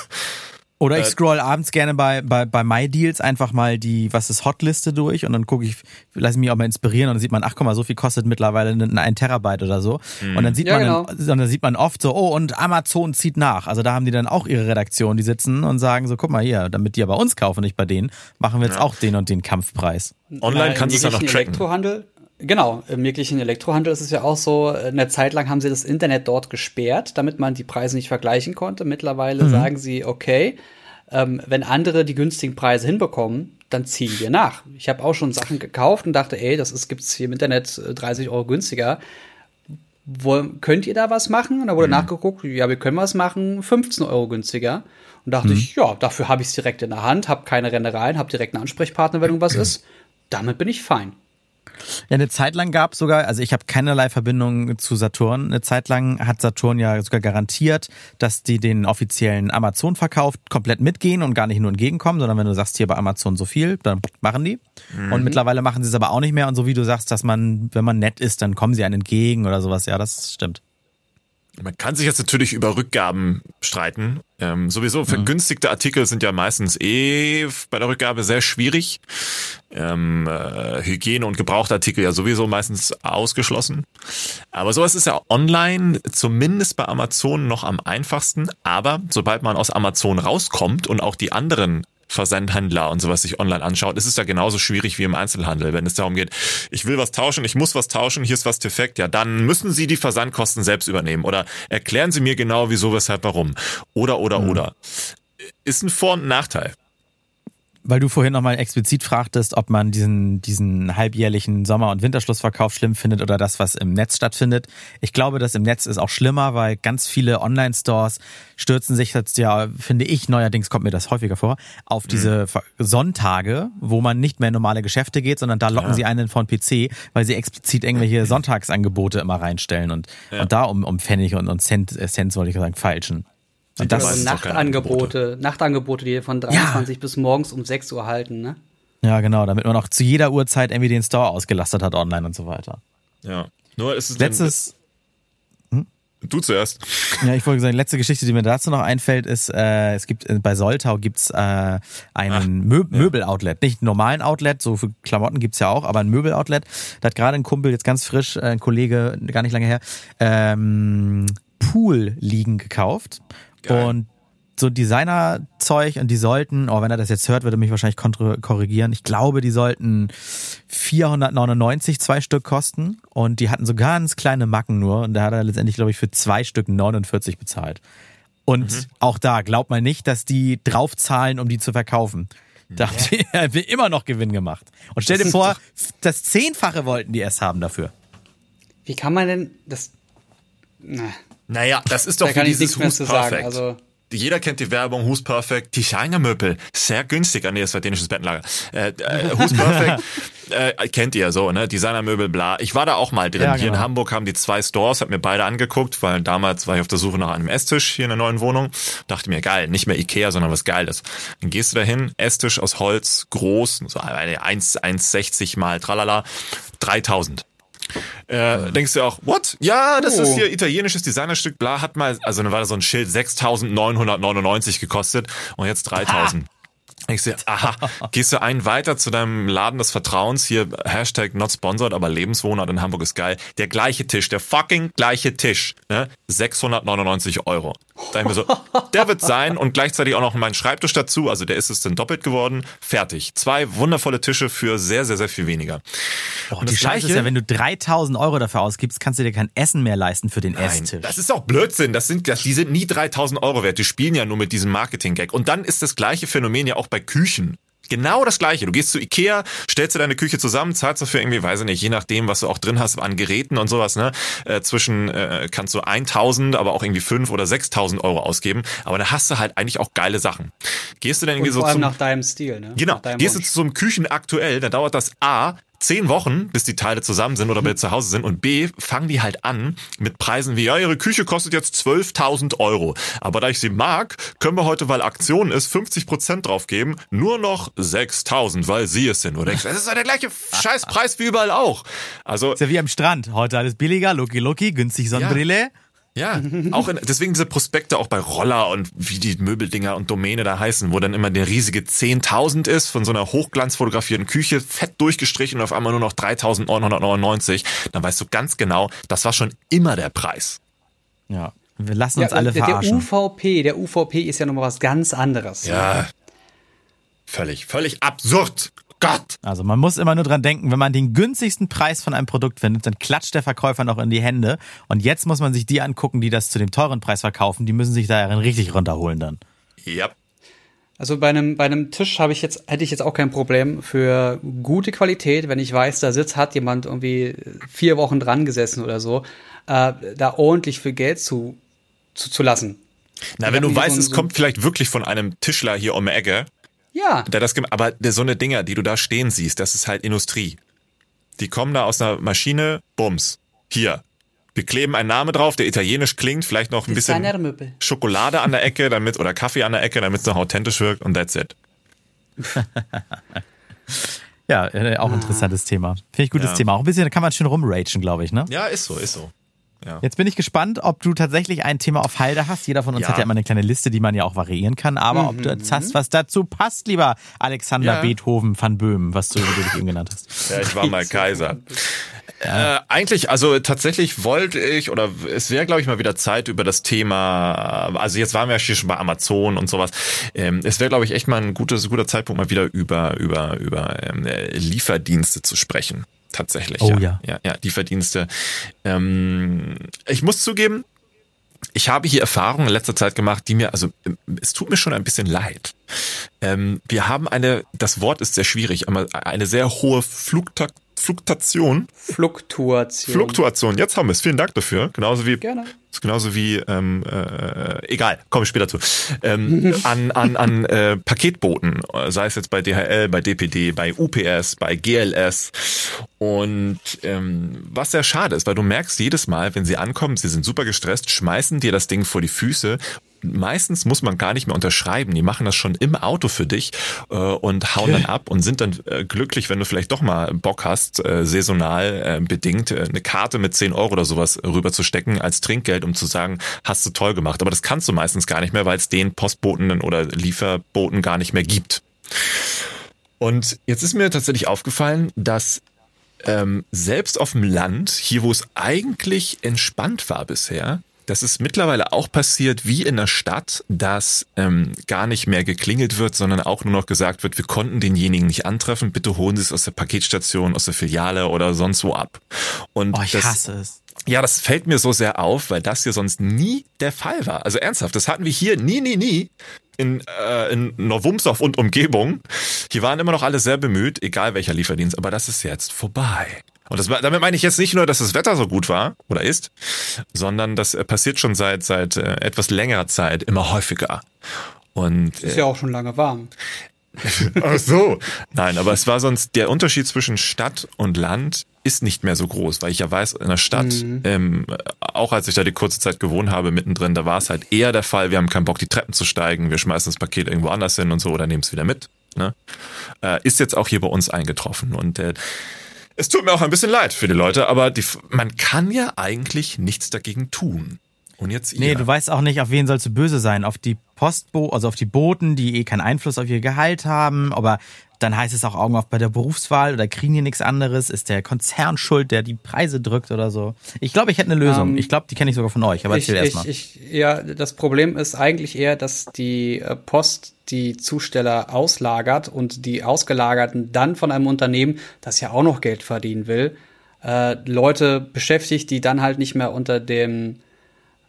Oder ich äh, scroll abends gerne bei, bei, bei MyDeals einfach mal die, was ist Hotliste durch und dann gucke ich, lasse mich auch mal inspirieren und dann sieht man, ach guck mal, so viel kostet mittlerweile ein, ein Terabyte oder so. Mhm. Und dann sieht ja, man, genau. dann, dann sieht man oft so, oh, und Amazon zieht nach. Also da haben die dann auch ihre Redaktion, die sitzen und sagen so, guck mal hier, damit die ja bei uns kaufen, nicht bei denen, machen wir jetzt ja. auch den und den Kampfpreis. Online kannst du es ja noch tracken. Elektrohandel, Genau, im jeglichen Elektrohandel ist es ja auch so, eine Zeit lang haben sie das Internet dort gesperrt, damit man die Preise nicht vergleichen konnte. Mittlerweile mhm. sagen sie, okay, ähm, wenn andere die günstigen Preise hinbekommen, dann ziehen wir nach. Ich habe auch schon Sachen gekauft und dachte, ey, das gibt es hier im Internet 30 äh, Euro günstiger. Wo, könnt ihr da was machen? Und da wurde mhm. nachgeguckt, ja, wir können was machen, 15 Euro günstiger. Und dachte mhm. ich, ja, dafür habe ich es direkt in der Hand, habe keine Rennereien, habe direkt einen Ansprechpartner, wenn irgendwas ist. Damit bin ich fein. Ja, eine Zeit lang gab sogar, also ich habe keinerlei Verbindung zu Saturn. Eine Zeit lang hat Saturn ja sogar garantiert, dass die den offiziellen Amazon-Verkauf komplett mitgehen und gar nicht nur entgegenkommen, sondern wenn du sagst, hier bei Amazon so viel, dann machen die. Mhm. Und mittlerweile machen sie es aber auch nicht mehr. Und so wie du sagst, dass man, wenn man nett ist, dann kommen sie einen entgegen oder sowas. Ja, das stimmt. Man kann sich jetzt natürlich über Rückgaben streiten. Ähm, sowieso mhm. vergünstigte Artikel sind ja meistens eh bei der Rückgabe sehr schwierig. Ähm, äh, Hygiene- und Gebrauchtartikel ja sowieso meistens ausgeschlossen. Aber sowas ist ja online, zumindest bei Amazon, noch am einfachsten. Aber sobald man aus Amazon rauskommt und auch die anderen Versandhändler und sowas sich online anschaut, ist es ja genauso schwierig wie im Einzelhandel. Wenn es darum geht, ich will was tauschen, ich muss was tauschen, hier ist was defekt, ja, dann müssen Sie die Versandkosten selbst übernehmen oder erklären Sie mir genau, wieso, weshalb, warum. Oder, oder, mhm. oder. Ist ein Vor- und Nachteil. Weil du vorhin nochmal explizit fragtest, ob man diesen, diesen halbjährlichen Sommer- und Winterschlussverkauf schlimm findet oder das, was im Netz stattfindet. Ich glaube, das im Netz ist auch schlimmer, weil ganz viele Online-Stores stürzen sich jetzt ja, finde ich, neuerdings kommt mir das häufiger vor, auf diese mhm. Sonntage, wo man nicht mehr normale Geschäfte geht, sondern da locken ja. sie einen von PC, weil sie explizit irgendwelche Sonntagsangebote immer reinstellen und, ja. und da um, um Pfennig und, und Cent, äh, Cent, wollte ich sagen, falschen. Und das sind Nachtangebote, Nachtangebote, die von 23 ja. bis morgens um 6 Uhr halten, ne? Ja, genau, damit man auch zu jeder Uhrzeit irgendwie den Store ausgelastet hat online und so weiter. Ja. Nur ist es letztes hm? Du zuerst. Ja, ich wollte sagen, die letzte Geschichte, die mir dazu noch einfällt, ist, äh, es gibt äh, bei Soltau gibt's äh, einen Mö ja. Möbeloutlet. Nicht einen normalen Outlet, so für Klamotten gibt's ja auch, aber ein Möbeloutlet. Da hat gerade ein Kumpel, jetzt ganz frisch, äh, ein Kollege, gar nicht lange her, ähm, Pool liegen gekauft Geil. Und so Designerzeug und die sollten, oh, wenn er das jetzt hört, würde er mich wahrscheinlich korrigieren. Ich glaube, die sollten 499 zwei Stück kosten und die hatten so ganz kleine Macken nur und da hat er letztendlich, glaube ich, für zwei Stück 49 bezahlt. Und mhm. auch da, glaubt mal nicht, dass die draufzahlen, um die zu verkaufen. Da haben wir immer noch Gewinn gemacht. Und stell dir vor, das Zehnfache wollten die erst haben dafür. Wie kann man denn das? Na. Naja, das ist doch da nichts mehr zu sagen. Also jeder kennt die Werbung Who's Perfect, Designermöbel, sehr günstig. Ah, nee, das war dänisches Bettenlager. Äh, äh, Who's Perfect, äh, kennt ihr so, ne? Designermöbel, bla. Ich war da auch mal drin. Ja, genau. Hier in genau. Hamburg haben die zwei Stores, hab mir beide angeguckt, weil damals war ich auf der Suche nach einem Esstisch hier in der neuen Wohnung. Dachte mir, geil, nicht mehr Ikea, sondern was Geiles. Dann gehst du dahin, Esstisch aus Holz, groß, so 1,60 mal tralala, 3000. Äh, denkst du auch, what? Ja, das oh. ist hier italienisches Designerstück, bla, hat mal, also dann war da so ein Schild 6.999 gekostet und jetzt 3.000. Ich sehe, aha, gehst du einen weiter zu deinem Laden des Vertrauens, hier Hashtag not sponsored, aber Lebenswohnort in Hamburg ist geil. Der gleiche Tisch, der fucking gleiche Tisch, ne? 699 Euro. Da ich mir so, der wird sein und gleichzeitig auch noch mein Schreibtisch dazu, also der ist es dann doppelt geworden, fertig. Zwei wundervolle Tische für sehr, sehr, sehr viel weniger. Oh, und die Scheiße ist ja, wenn du 3000 Euro dafür ausgibst, kannst du dir kein Essen mehr leisten für den Nein, Esstisch. Das ist auch Blödsinn, das sind, das, die sind nie 3000 Euro wert, die spielen ja nur mit diesem Marketing-Gag. Und dann ist das gleiche Phänomen ja auch bei Küchen. Genau das gleiche. Du gehst zu Ikea, stellst dir deine Küche zusammen, zahlst dafür irgendwie, weiß ich nicht, je nachdem, was du auch drin hast an Geräten und sowas, ne, äh, zwischen äh, kannst du 1000, aber auch irgendwie 5 oder 6000 Euro ausgeben. Aber da hast du halt eigentlich auch geile Sachen. Gehst du dann irgendwie und vor so allem zum, nach deinem Stil, ne? Genau. Gehst du zum Küchen aktuell, dann dauert das A zehn Wochen, bis die Teile zusammen sind oder bei zu Hause sind. Und B, fangen die halt an mit Preisen wie, ja, ihre Küche kostet jetzt 12.000 Euro. Aber da ich sie mag, können wir heute, weil Aktion ist, 50 Prozent draufgeben, nur noch 6.000, weil sie es sind. Oder das ist ja der gleiche Scheißpreis wie überall auch. Also. Ist ja wie am Strand. Heute alles billiger, Loki Loki, günstig Sonnenbrille. Ja. Ja, auch in, deswegen diese Prospekte auch bei Roller und wie die Möbeldinger und Domäne da heißen, wo dann immer der riesige 10.000 ist von so einer hochglanzfotografierten Küche, fett durchgestrichen und auf einmal nur noch 3.999. Dann weißt du ganz genau, das war schon immer der Preis. Ja, wir lassen uns ja, alle der, verarschen. Der UVP, der UVP ist ja nochmal was ganz anderes. Ja, völlig, völlig absurd. Gott. Also man muss immer nur dran denken, wenn man den günstigsten Preis von einem Produkt findet, dann klatscht der Verkäufer noch in die Hände. Und jetzt muss man sich die angucken, die das zu dem teuren Preis verkaufen. Die müssen sich da richtig runterholen dann. Ja. Also bei einem, bei einem Tisch habe ich jetzt, hätte ich jetzt auch kein Problem für gute Qualität, wenn ich weiß, da sitzt, hat jemand irgendwie vier Wochen dran gesessen oder so, äh, da ordentlich für Geld zu, zu, zu lassen. Na, wenn du weißt, so es kommt vielleicht wirklich von einem Tischler hier um die Ecke, ja. Der das, aber so eine Dinger, die du da stehen siehst, das ist halt Industrie. Die kommen da aus einer Maschine, bums. Hier. Wir kleben einen Namen drauf, der italienisch klingt, vielleicht noch ein bisschen Schokolade an der Ecke, damit, oder Kaffee an der Ecke, damit es noch authentisch wirkt und that's it. ja, äh, auch ein interessantes Thema. Finde ich gutes ja. Thema. Auch ein bisschen, da kann man schön rumragen, glaube ich, ne? Ja, ist so, ist so. Ja. Jetzt bin ich gespannt, ob du tatsächlich ein Thema auf Halde hast. Jeder von uns ja. hat ja immer eine kleine Liste, die man ja auch variieren kann. Aber mhm. ob du jetzt hast, was dazu passt, lieber Alexander ja. Beethoven van Böhmen, was du, du dich eben genannt hast. Ja, ich war mal Kaiser. Äh, eigentlich, also tatsächlich wollte ich, oder es wäre, glaube ich, mal wieder Zeit über das Thema, also jetzt waren wir ja schon bei Amazon und sowas. Ähm, es wäre, glaube ich, echt mal ein gutes, guter Zeitpunkt, mal wieder über, über, über ähm, Lieferdienste zu sprechen tatsächlich. Oh ja. Ja, ja, die Verdienste. Ähm, ich muss zugeben, ich habe hier Erfahrungen in letzter Zeit gemacht, die mir, also es tut mir schon ein bisschen leid. Ähm, wir haben eine, das Wort ist sehr schwierig, aber eine sehr hohe Flugtakt Fluktuation. Fluktuation. Fluktuation. Jetzt haben wir es. Vielen Dank dafür. Genauso wie. Gerne. Genauso wie, ähm, äh, egal, komme ich später zu. Ähm, an an, an äh, Paketboten, sei es jetzt bei DHL, bei DPD, bei UPS, bei GLS. Und ähm, was sehr schade ist, weil du merkst jedes Mal, wenn sie ankommen, sie sind super gestresst, schmeißen dir das Ding vor die Füße meistens muss man gar nicht mehr unterschreiben. Die machen das schon im Auto für dich äh, und hauen dann ab und sind dann äh, glücklich, wenn du vielleicht doch mal Bock hast, äh, saisonal äh, bedingt äh, eine Karte mit 10 Euro oder sowas rüberzustecken als Trinkgeld, um zu sagen, hast du toll gemacht. Aber das kannst du meistens gar nicht mehr, weil es den Postboten oder Lieferboten gar nicht mehr gibt. Und jetzt ist mir tatsächlich aufgefallen, dass ähm, selbst auf dem Land, hier wo es eigentlich entspannt war bisher, das ist mittlerweile auch passiert wie in der Stadt, dass ähm, gar nicht mehr geklingelt wird, sondern auch nur noch gesagt wird, wir konnten denjenigen nicht antreffen, bitte holen Sie es aus der Paketstation, aus der Filiale oder sonst wo ab. Und oh, ich das, hasse es. Ja, das fällt mir so sehr auf, weil das hier sonst nie der Fall war. Also ernsthaft, das hatten wir hier nie, nie, nie in, äh, in Novumsov und Umgebung. Hier waren immer noch alle sehr bemüht, egal welcher Lieferdienst, aber das ist jetzt vorbei. Und das, damit meine ich jetzt nicht nur, dass das Wetter so gut war oder ist, sondern das äh, passiert schon seit, seit äh, etwas längerer Zeit immer häufiger. Und, ist ja auch schon lange warm. Ach so. Nein, aber es war sonst, der Unterschied zwischen Stadt und Land ist nicht mehr so groß, weil ich ja weiß, in der Stadt, mhm. ähm, auch als ich da die kurze Zeit gewohnt habe, mittendrin, da war es halt eher der Fall, wir haben keinen Bock, die Treppen zu steigen, wir schmeißen das Paket irgendwo anders hin und so oder nehmen es wieder mit. Ne? Äh, ist jetzt auch hier bei uns eingetroffen. Und äh, es tut mir auch ein bisschen leid für die Leute, aber die, man kann ja eigentlich nichts dagegen tun. Und jetzt ihr. Nee, du weißt auch nicht, auf wen sollst du böse sein. Auf die Postbo, also auf die Boten, die eh keinen Einfluss auf ihr Gehalt haben, aber dann heißt es auch Augen auf bei der Berufswahl oder kriegen die nichts anderes? Ist der Konzern schuld, der die Preise drückt oder so? Ich glaube, ich hätte eine Lösung. Ähm, ich glaube, die kenne ich sogar von euch, aber ich, erzähl erstmal. Ja, das Problem ist eigentlich eher, dass die äh, Post die Zusteller auslagert und die Ausgelagerten dann von einem Unternehmen, das ja auch noch Geld verdienen will, äh, Leute beschäftigt, die dann halt nicht mehr unter dem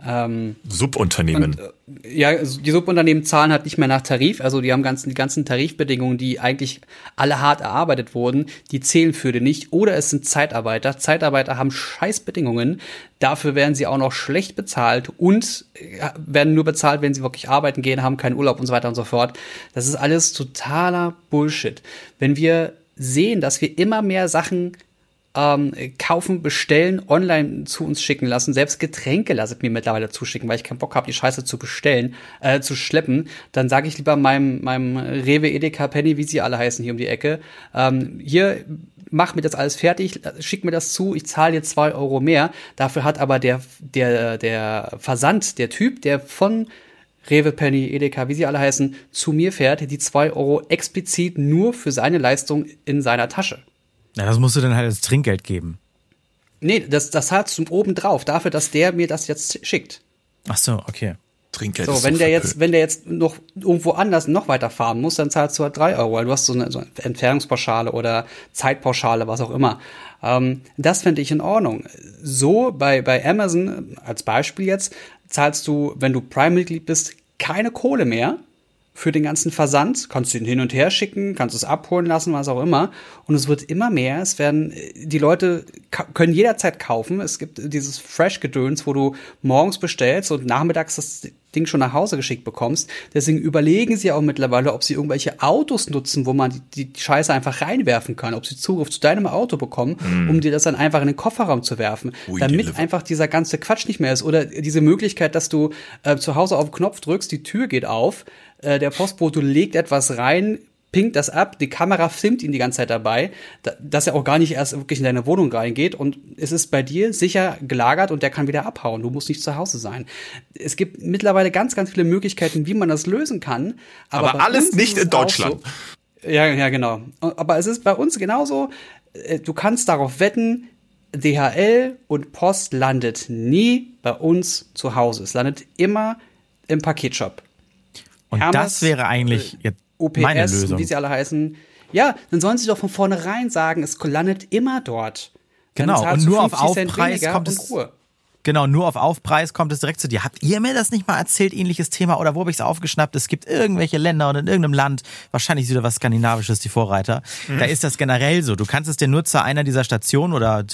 ähm, Subunternehmen. Und, äh, ja, die Subunternehmen zahlen halt nicht mehr nach Tarif, also die haben ganzen, die ganzen Tarifbedingungen, die eigentlich alle hart erarbeitet wurden, die zählen für die nicht. Oder es sind Zeitarbeiter. Zeitarbeiter haben Scheißbedingungen, dafür werden sie auch noch schlecht bezahlt und äh, werden nur bezahlt, wenn sie wirklich arbeiten gehen, haben keinen Urlaub und so weiter und so fort. Das ist alles totaler Bullshit. Wenn wir sehen, dass wir immer mehr Sachen ähm, kaufen, bestellen, online zu uns schicken lassen. Selbst Getränke lasse ich mir mittlerweile zuschicken, weil ich keinen Bock habe, die Scheiße zu bestellen, äh, zu schleppen. Dann sage ich lieber meinem, meinem Rewe, Edeka, Penny, wie sie alle heißen hier um die Ecke, ähm, hier mach mir das alles fertig, schick mir das zu, ich zahle dir zwei Euro mehr. Dafür hat aber der, der, der Versand, der Typ, der von Rewe, Penny, Edeka, wie sie alle heißen, zu mir fährt, die zwei Euro explizit nur für seine Leistung in seiner Tasche. Ja, das musst du dann halt als Trinkgeld geben. Nee, das, das zahlst du oben drauf, dafür, dass der mir das jetzt schickt. Ach so, okay. Trinkgeld so, ist wenn so der verpönt. jetzt, wenn der jetzt noch irgendwo anders noch weiter fahren muss, dann zahlst du halt drei Euro, weil du hast so eine, so eine Entfernungspauschale oder Zeitpauschale, was auch immer. Ähm, das finde ich in Ordnung. So bei, bei Amazon als Beispiel jetzt zahlst du, wenn du Prime-Mitglied bist, keine Kohle mehr für den ganzen Versand. Kannst du ihn hin und her schicken, kannst es abholen lassen, was auch immer. Und es wird immer mehr. Es werden, die Leute können jederzeit kaufen. Es gibt dieses Fresh-Gedöns, wo du morgens bestellst und nachmittags das Ding schon nach Hause geschickt bekommst. Deswegen überlegen sie auch mittlerweile, ob sie irgendwelche Autos nutzen, wo man die, die Scheiße einfach reinwerfen kann, ob sie Zugriff zu deinem Auto bekommen, um dir das dann einfach in den Kofferraum zu werfen, We damit einfach dieser ganze Quatsch nicht mehr ist. Oder diese Möglichkeit, dass du äh, zu Hause auf den Knopf drückst, die Tür geht auf, äh, der Postbote legt etwas rein, pinkt das ab, die Kamera filmt ihn die ganze Zeit dabei, da, dass er auch gar nicht erst wirklich in deine Wohnung reingeht und es ist bei dir sicher gelagert und der kann wieder abhauen. Du musst nicht zu Hause sein. Es gibt mittlerweile ganz, ganz viele Möglichkeiten, wie man das lösen kann. Aber, Aber alles nicht in Deutschland. So, ja, ja, genau. Aber es ist bei uns genauso. äh, Du kannst darauf wetten, DHL und Post landet nie bei uns zu Hause. Es landet immer im Paketshop. Und Hermes, das wäre eigentlich jetzt meine OPS, Lösung. wie sie alle heißen. Ja, dann sollen sie doch von vornherein sagen, es landet immer dort. Genau, und nur auf 50 Cent Aufpreis kommt und es- Ruhe. Genau, nur auf Aufpreis kommt es direkt zu dir. Habt ihr mir das nicht mal erzählt, ähnliches Thema? Oder wo habe ich es aufgeschnappt? Es gibt irgendwelche Länder und in irgendeinem Land, wahrscheinlich wieder was Skandinavisches, die Vorreiter. Da ist das generell so. Du kannst es dir nur zu einer dieser Stationen oder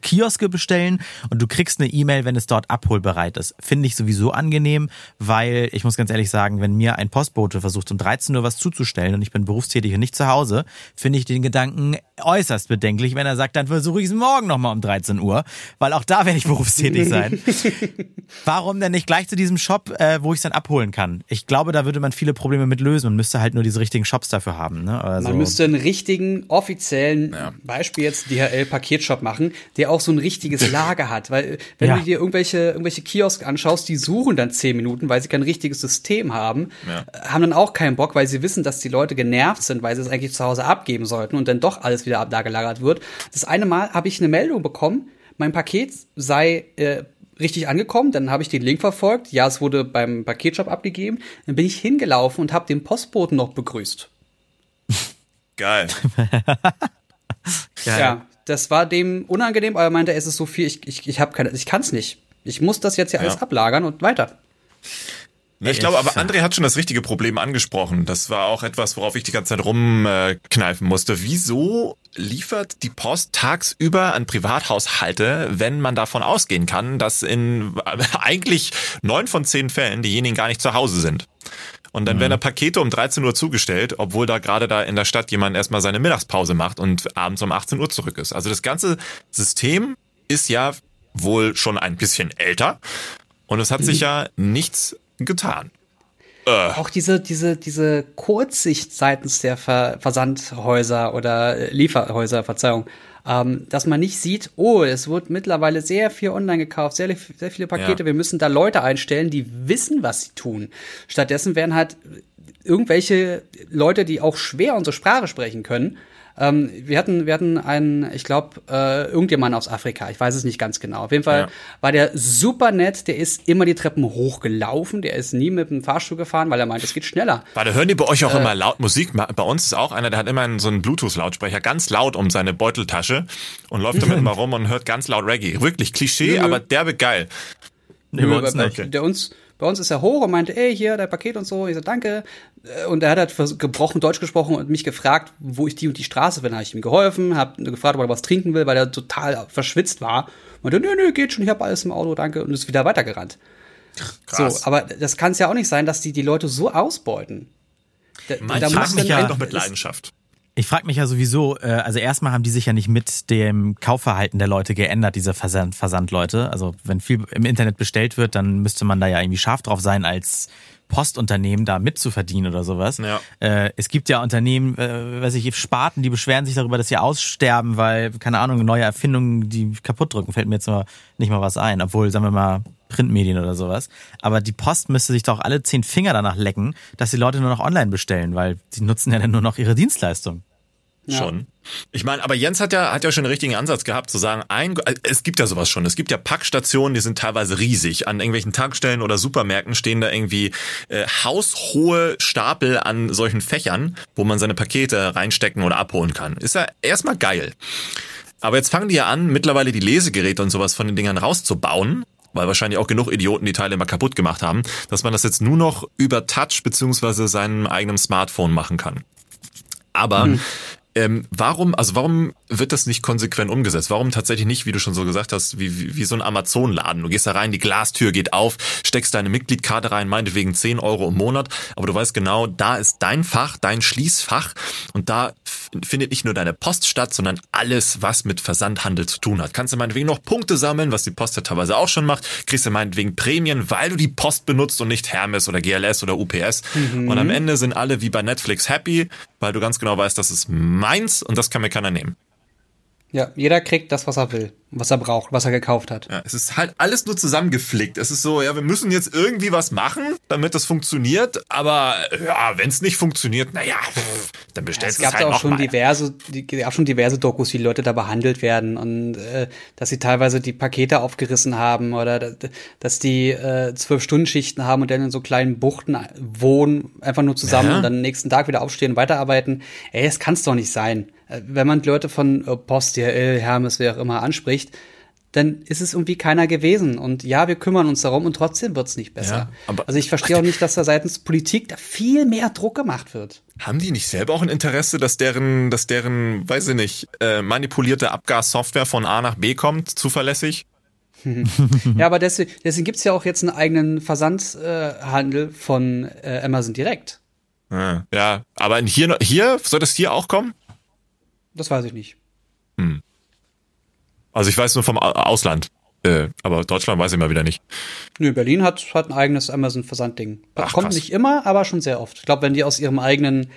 Kioske bestellen und du kriegst eine E-Mail, wenn es dort abholbereit ist. Finde ich sowieso angenehm, weil ich muss ganz ehrlich sagen, wenn mir ein Postbote versucht, um 13 Uhr was zuzustellen und ich bin berufstätig und nicht zu Hause, finde ich den Gedanken äußerst bedenklich, wenn er sagt, dann versuche ich es morgen nochmal um 13 Uhr, weil auch da werde ich berufstätig sein. Warum denn nicht gleich zu diesem Shop, äh, wo ich es dann abholen kann? Ich glaube, da würde man viele Probleme mit lösen. Man müsste halt nur diese richtigen Shops dafür haben. Ne? Also, Man müsste einen richtigen, offiziellen, Beispiel jetzt DHL-Paketshop machen, der auch so ein richtiges Lager hat. Weil, wenn Ja. du dir irgendwelche, irgendwelche Kiosk anschaust, die suchen dann zehn Minuten, weil sie kein richtiges System haben, äh, haben dann auch keinen Bock, weil sie wissen, dass die Leute genervt sind, weil sie es eigentlich zu Hause abgeben sollten und dann doch alles wieder ab da gelagert wird. Das eine Mal habe ich eine Meldung bekommen, mein Paket sei äh, richtig angekommen, dann habe ich den Link verfolgt, ja, es wurde beim Paketshop abgegeben, dann bin ich hingelaufen und habe den Postboten noch begrüßt. Geil. Geil. Ja, das war dem unangenehm, aber er meinte, es ist so viel, ich, ich, ich habe keine, ich kann's nicht. Ich muss das jetzt hier alles Ja. ablagern und weiter. Ich glaube, aber André hat schon das richtige Problem angesprochen. Das war auch etwas, worauf ich die ganze Zeit rumkneifen musste. Wieso liefert die Post tagsüber an Privathaushalte, wenn man davon ausgehen kann, dass in eigentlich neun von zehn Fällen diejenigen gar nicht zu Hause sind? Und dann werden da Pakete um 13 Uhr zugestellt, obwohl da gerade da in der Stadt jemand erstmal seine Mittagspause macht und abends um 18 Uhr zurück ist. Also das ganze System ist ja wohl schon ein bisschen älter und es hat sich ja nichts getan. Auch diese, diese, diese Kurzsicht seitens der Ver Versandhäuser oder äh, Lieferhäuser, Verzeihung, ähm, dass man nicht sieht, oh, es wird mittlerweile sehr viel online gekauft, sehr, sehr viele Pakete, Ja. wir müssen da Leute einstellen, die wissen, was sie tun. Stattdessen werden halt irgendwelche Leute, die auch schwer unsere Sprache sprechen können, ähm, wir hatten, wir hatten einen, ich glaube, äh, irgendjemand aus Afrika, ich weiß es nicht ganz genau. Auf jeden Fall Ja. war der super nett, der ist immer die Treppen hochgelaufen, der ist nie mit dem Fahrstuhl gefahren, weil er meint, es geht schneller. Warte, hören die bei Äh. euch auch immer laut Musik? Bei uns ist auch einer, der hat immer einen, so einen Bluetooth-Lautsprecher ganz laut um seine Beuteltasche und läuft damit immer rum und hört ganz laut Reggae. Wirklich Klischee, aber derbe geil. Nee, bei uns nicht. der uns, bei uns ist er hoch und meinte, ey, hier, dein Paket und so. Ich so, danke. Äh, Und er hat halt gebrochen Deutsch gesprochen und mich gefragt, wo ich die und die Straße bin. Habe ich ihm geholfen, habe gefragt, ob er was trinken will, weil er total verschwitzt war. Meinte, nö, nö, geht schon, ich habe alles im Auto, danke. Und ist wieder weitergerannt. Krass. So, aber das kann es ja auch nicht sein, dass die die Leute so ausbeuten. Da, Man da fragt muss mich dann ja doch mit Leidenschaft. Ich frage mich ja sowieso, äh, also erstmal haben die sich ja nicht mit dem Kaufverhalten der Leute geändert, diese Versand Versandleute. Also wenn viel im Internet bestellt wird, dann müsste man da ja irgendwie scharf drauf sein, als Postunternehmen da mitzuverdienen oder sowas. Ja. Äh, es gibt ja Unternehmen, äh, weiß ich, Sparten, die beschweren sich darüber, dass sie aussterben, weil, keine Ahnung, neue Erfindungen, die kaputt drücken, fällt mir jetzt nur nicht mal was ein. Obwohl, sagen wir mal, Printmedien oder sowas. Aber die Post müsste sich doch alle zehn Finger danach lecken, dass die Leute nur noch online bestellen, weil die nutzen ja dann nur noch ihre Dienstleistung. Ja. Schon. Ich meine, aber Jens hat ja, hat ja schon einen richtigen Ansatz gehabt, zu sagen, ein, es gibt ja sowas schon. Es gibt ja Packstationen, die sind teilweise riesig. An irgendwelchen Tankstellen oder Supermärkten stehen da irgendwie äh, haushohe Stapel an solchen Fächern, wo man seine Pakete reinstecken oder abholen kann. Ist ja erstmal geil. Aber jetzt fangen die ja an, mittlerweile die Lesegeräte und sowas von den Dingern rauszubauen weil wahrscheinlich auch genug Idioten die Teile immer kaputt gemacht haben, dass man das jetzt nur noch über Touch beziehungsweise seinem eigenen Smartphone machen kann. Aber mhm. Ähm, warum, also warum wird das nicht konsequent umgesetzt? Warum tatsächlich nicht, wie du schon so gesagt hast, wie, wie, wie so ein Amazon-Laden? Du gehst da rein, die Glastür geht auf, steckst deine Mitgliedkarte rein, meinetwegen 10 Euro im Monat, aber du weißt genau, da ist dein Fach, dein Schließfach und da findet nicht nur deine Post statt, sondern alles, was mit Versandhandel zu tun hat. Kannst du meinetwegen noch Punkte sammeln, was die Post ja teilweise auch schon macht, kriegst du meinetwegen Prämien, weil du die Post benutzt und nicht Hermes oder GLS oder UPS. Mhm. Und am Ende sind alle wie bei Netflix happy, weil du ganz genau weißt, das ist meins und das kann mir keiner nehmen. Ja, jeder kriegt das, was er will, was er braucht, was er gekauft hat. Ja, es ist halt alles nur zusammengeflickt. Es ist so, ja, wir müssen jetzt irgendwie was machen, damit das funktioniert. Aber ja, wenn es nicht funktioniert, naja, dann bestellst du ja, es halt Es gab auch schon diverse, die, auch schon diverse Dokus, wie Leute da behandelt werden und äh, dass sie teilweise die Pakete aufgerissen haben oder dass die äh, zwölf Stunden Schichten haben und dann in so kleinen Buchten wohnen, einfach nur zusammen ja. und dann nächsten Tag wieder aufstehen, und weiterarbeiten. Ey, das kann's doch nicht sein. Äh, wenn man Leute von äh, Post, DHL, Hermes, wer auch immer anspricht, dann ist es irgendwie keiner gewesen. Und ja, wir kümmern uns darum und trotzdem wird's nicht besser. Ja, also ich verstehe auch nicht, dass da seitens Politik da viel mehr Druck gemacht wird. Haben die nicht selber auch ein Interesse, dass deren, dass deren, weiß ich nicht, äh, manipulierte Abgassoftware von A nach B kommt, zuverlässig? ja, aber deswegen, deswegen gibt's ja auch jetzt einen eigenen Versandhandel äh, von äh, Amazon direkt. Ah, ja, aber hier, hier, soll das hier auch kommen? Das weiß ich nicht. Hm. Also ich weiß nur vom Ausland. Äh, aber Deutschland weiß ich mal wieder nicht. Nö, Berlin hat, hat ein eigenes Amazon-Versandding. Kommt krass. nicht immer, aber schon sehr oft. Ich glaube, wenn die aus ihrem eigenen,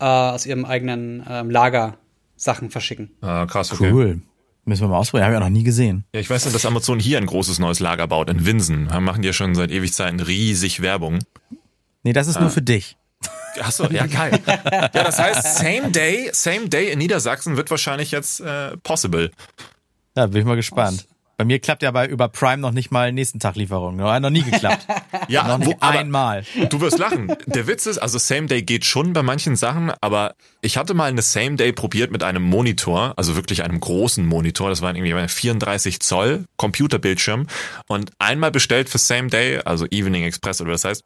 äh, aus ihrem eigenen ähm, Lager Sachen verschicken. Ah, krass, okay. Cool. Müssen wir mal ausprobieren, habe ich auch noch nie gesehen. Ja, ich weiß nur, dass Amazon hier ein großes neues Lager baut, in Winsen. Da machen die ja schon seit ewig Zeiten riesig Werbung. Nee, das ist ah. nur für dich. Achso, ja geil. ja, das heißt, same day, same day in Niedersachsen wird wahrscheinlich jetzt äh, possible. Ja, bin ich mal gespannt. Bei mir klappt ja bei über Prime noch nicht mal nächsten Tag Lieferung. Noch, noch nie geklappt. ja, noch nicht wo, einmal. Du wirst lachen. Der Witz ist, also Same Day geht schon bei manchen Sachen, aber ich hatte mal eine Same Day probiert mit einem Monitor, also wirklich einem großen Monitor. Das war irgendwie 34 Zoll Computerbildschirm und einmal bestellt für Same Day, also Evening Express oder was heißt,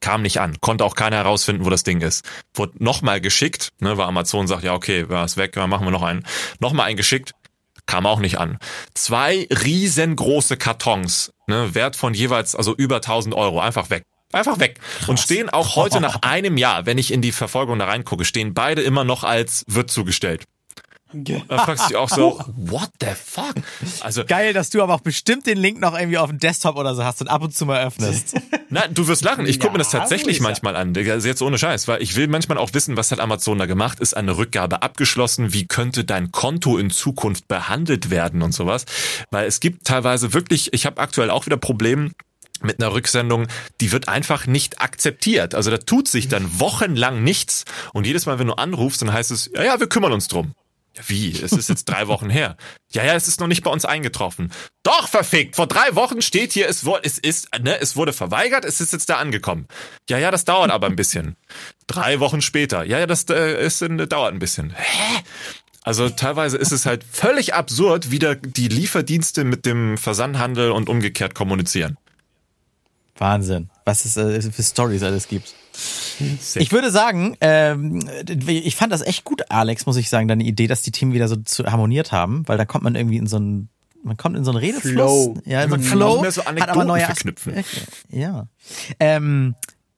kam nicht an. Konnte auch keiner herausfinden, wo das Ding ist. Wurde nochmal geschickt, ne, weil Amazon sagt, ja, okay, war es weg, machen wir noch einen. Nochmal eingeschickt, kam auch nicht an. Zwei riesengroße Kartons, ne, Wert von jeweils, also über 1000 Euro, einfach weg. Einfach weg. Krass. Und stehen auch heute nach einem Jahr, wenn ich in die Verfolgung da reingucke, stehen beide immer noch als wird zugestellt. Da fragst du dich auch so, what the fuck? Also geil, dass du aber auch bestimmt den Link noch irgendwie auf dem Desktop oder so hast und ab und zu mal öffnest. Nein, du wirst lachen. Ich gucke ja, mir das tatsächlich manchmal an. Also jetzt ohne Scheiß, weil ich will manchmal auch wissen, was hat Amazon da gemacht? Ist eine Rückgabe abgeschlossen? Wie könnte dein Konto in Zukunft behandelt werden und sowas? Weil es gibt teilweise wirklich, ich habe aktuell auch wieder Probleme mit einer Rücksendung, die wird einfach nicht akzeptiert. Also da tut sich dann wochenlang nichts und jedes Mal, wenn du anrufst, dann heißt es, ja, ja, wir kümmern uns drum. Wie? Es ist jetzt drei Wochen her. Ja, ja, es ist noch nicht bei uns eingetroffen. Doch, verfickt! Vor drei Wochen steht hier, es, wurde, es ist, ne, es wurde verweigert, es ist jetzt da angekommen. Ja, ja, das dauert aber ein bisschen. Drei Wochen später. Ja, ja, das äh, ist, äh, dauert ein bisschen. Hä? Also teilweise ist es halt völlig absurd, wie da die Lieferdienste mit dem Versandhandel und umgekehrt kommunizieren. Wahnsinn, was es äh, für Stories alles gibt. Ich würde sagen, ähm, ich fand das echt gut, Alex, muss ich sagen, deine Idee, dass die Themen wieder so zu harmoniert haben, weil da kommt man irgendwie in so einen man kommt in so einen Redefluss. Flow. Ja, in so einen Flow. Mehr so hat aber neue verknüpfen. Ja. Ähm,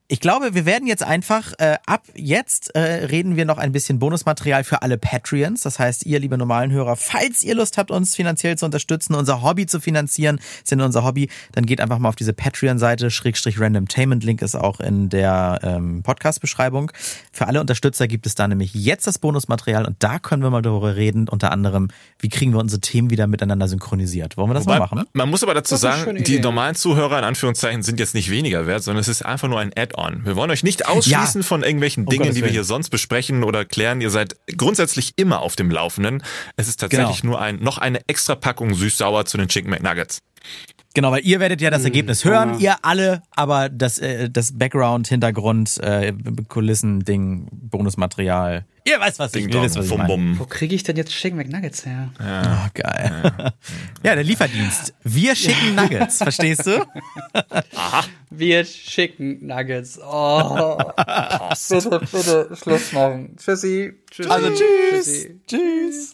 ich glaube, wir werden jetzt einfach, äh, ab jetzt äh, reden wir noch ein bisschen Bonusmaterial für alle Patreons. Das heißt, ihr, liebe normalen Hörer, falls ihr Lust habt, uns finanziell zu unterstützen, unser Hobby zu finanzieren, ist ja unser Hobby, dann geht einfach mal auf diese Patreon-Seite, Schrägstrich Randomtainment, Link ist auch in der ähm, Podcast-Beschreibung. Für alle Unterstützer gibt es da nämlich jetzt das Bonusmaterial und da können wir mal darüber reden, unter anderem, wie kriegen wir unsere Themen wieder miteinander synchronisiert. Wollen wir das Wobei, mal machen? Man muss aber dazu sagen, die normalen Zuhörer in Anführungszeichen sind jetzt nicht weniger wert, sondern es ist einfach nur ein Add-on on. Wir wollen euch nicht ausschließen ja. von irgendwelchen Dingen, die wir hier sonst besprechen oder klären. Ihr seid grundsätzlich immer auf dem Laufenden. Es ist tatsächlich genau. nur ein, noch eine extra Packung süß-sauer zu den Chicken McNuggets. Genau, weil ihr werdet ja das hm, Ergebnis hören, ihr alle, aber das, äh, das Background, Hintergrund, äh, Kulissen-Ding, Bonusmaterial. Ihr weißt, was Ding ich, will, was ich meine. Wo kriege ich denn jetzt Chicken McNuggets her? Ja. Oh, geil. Ja. ja, der Lieferdienst. Wir schicken Nuggets, verstehst du? Aha. Wir schicken Nuggets. Oh. bitte, bitte, Schluss machen. Tschüssi. Tschüssi. Also tschüss. Tschüssi. Tschüss.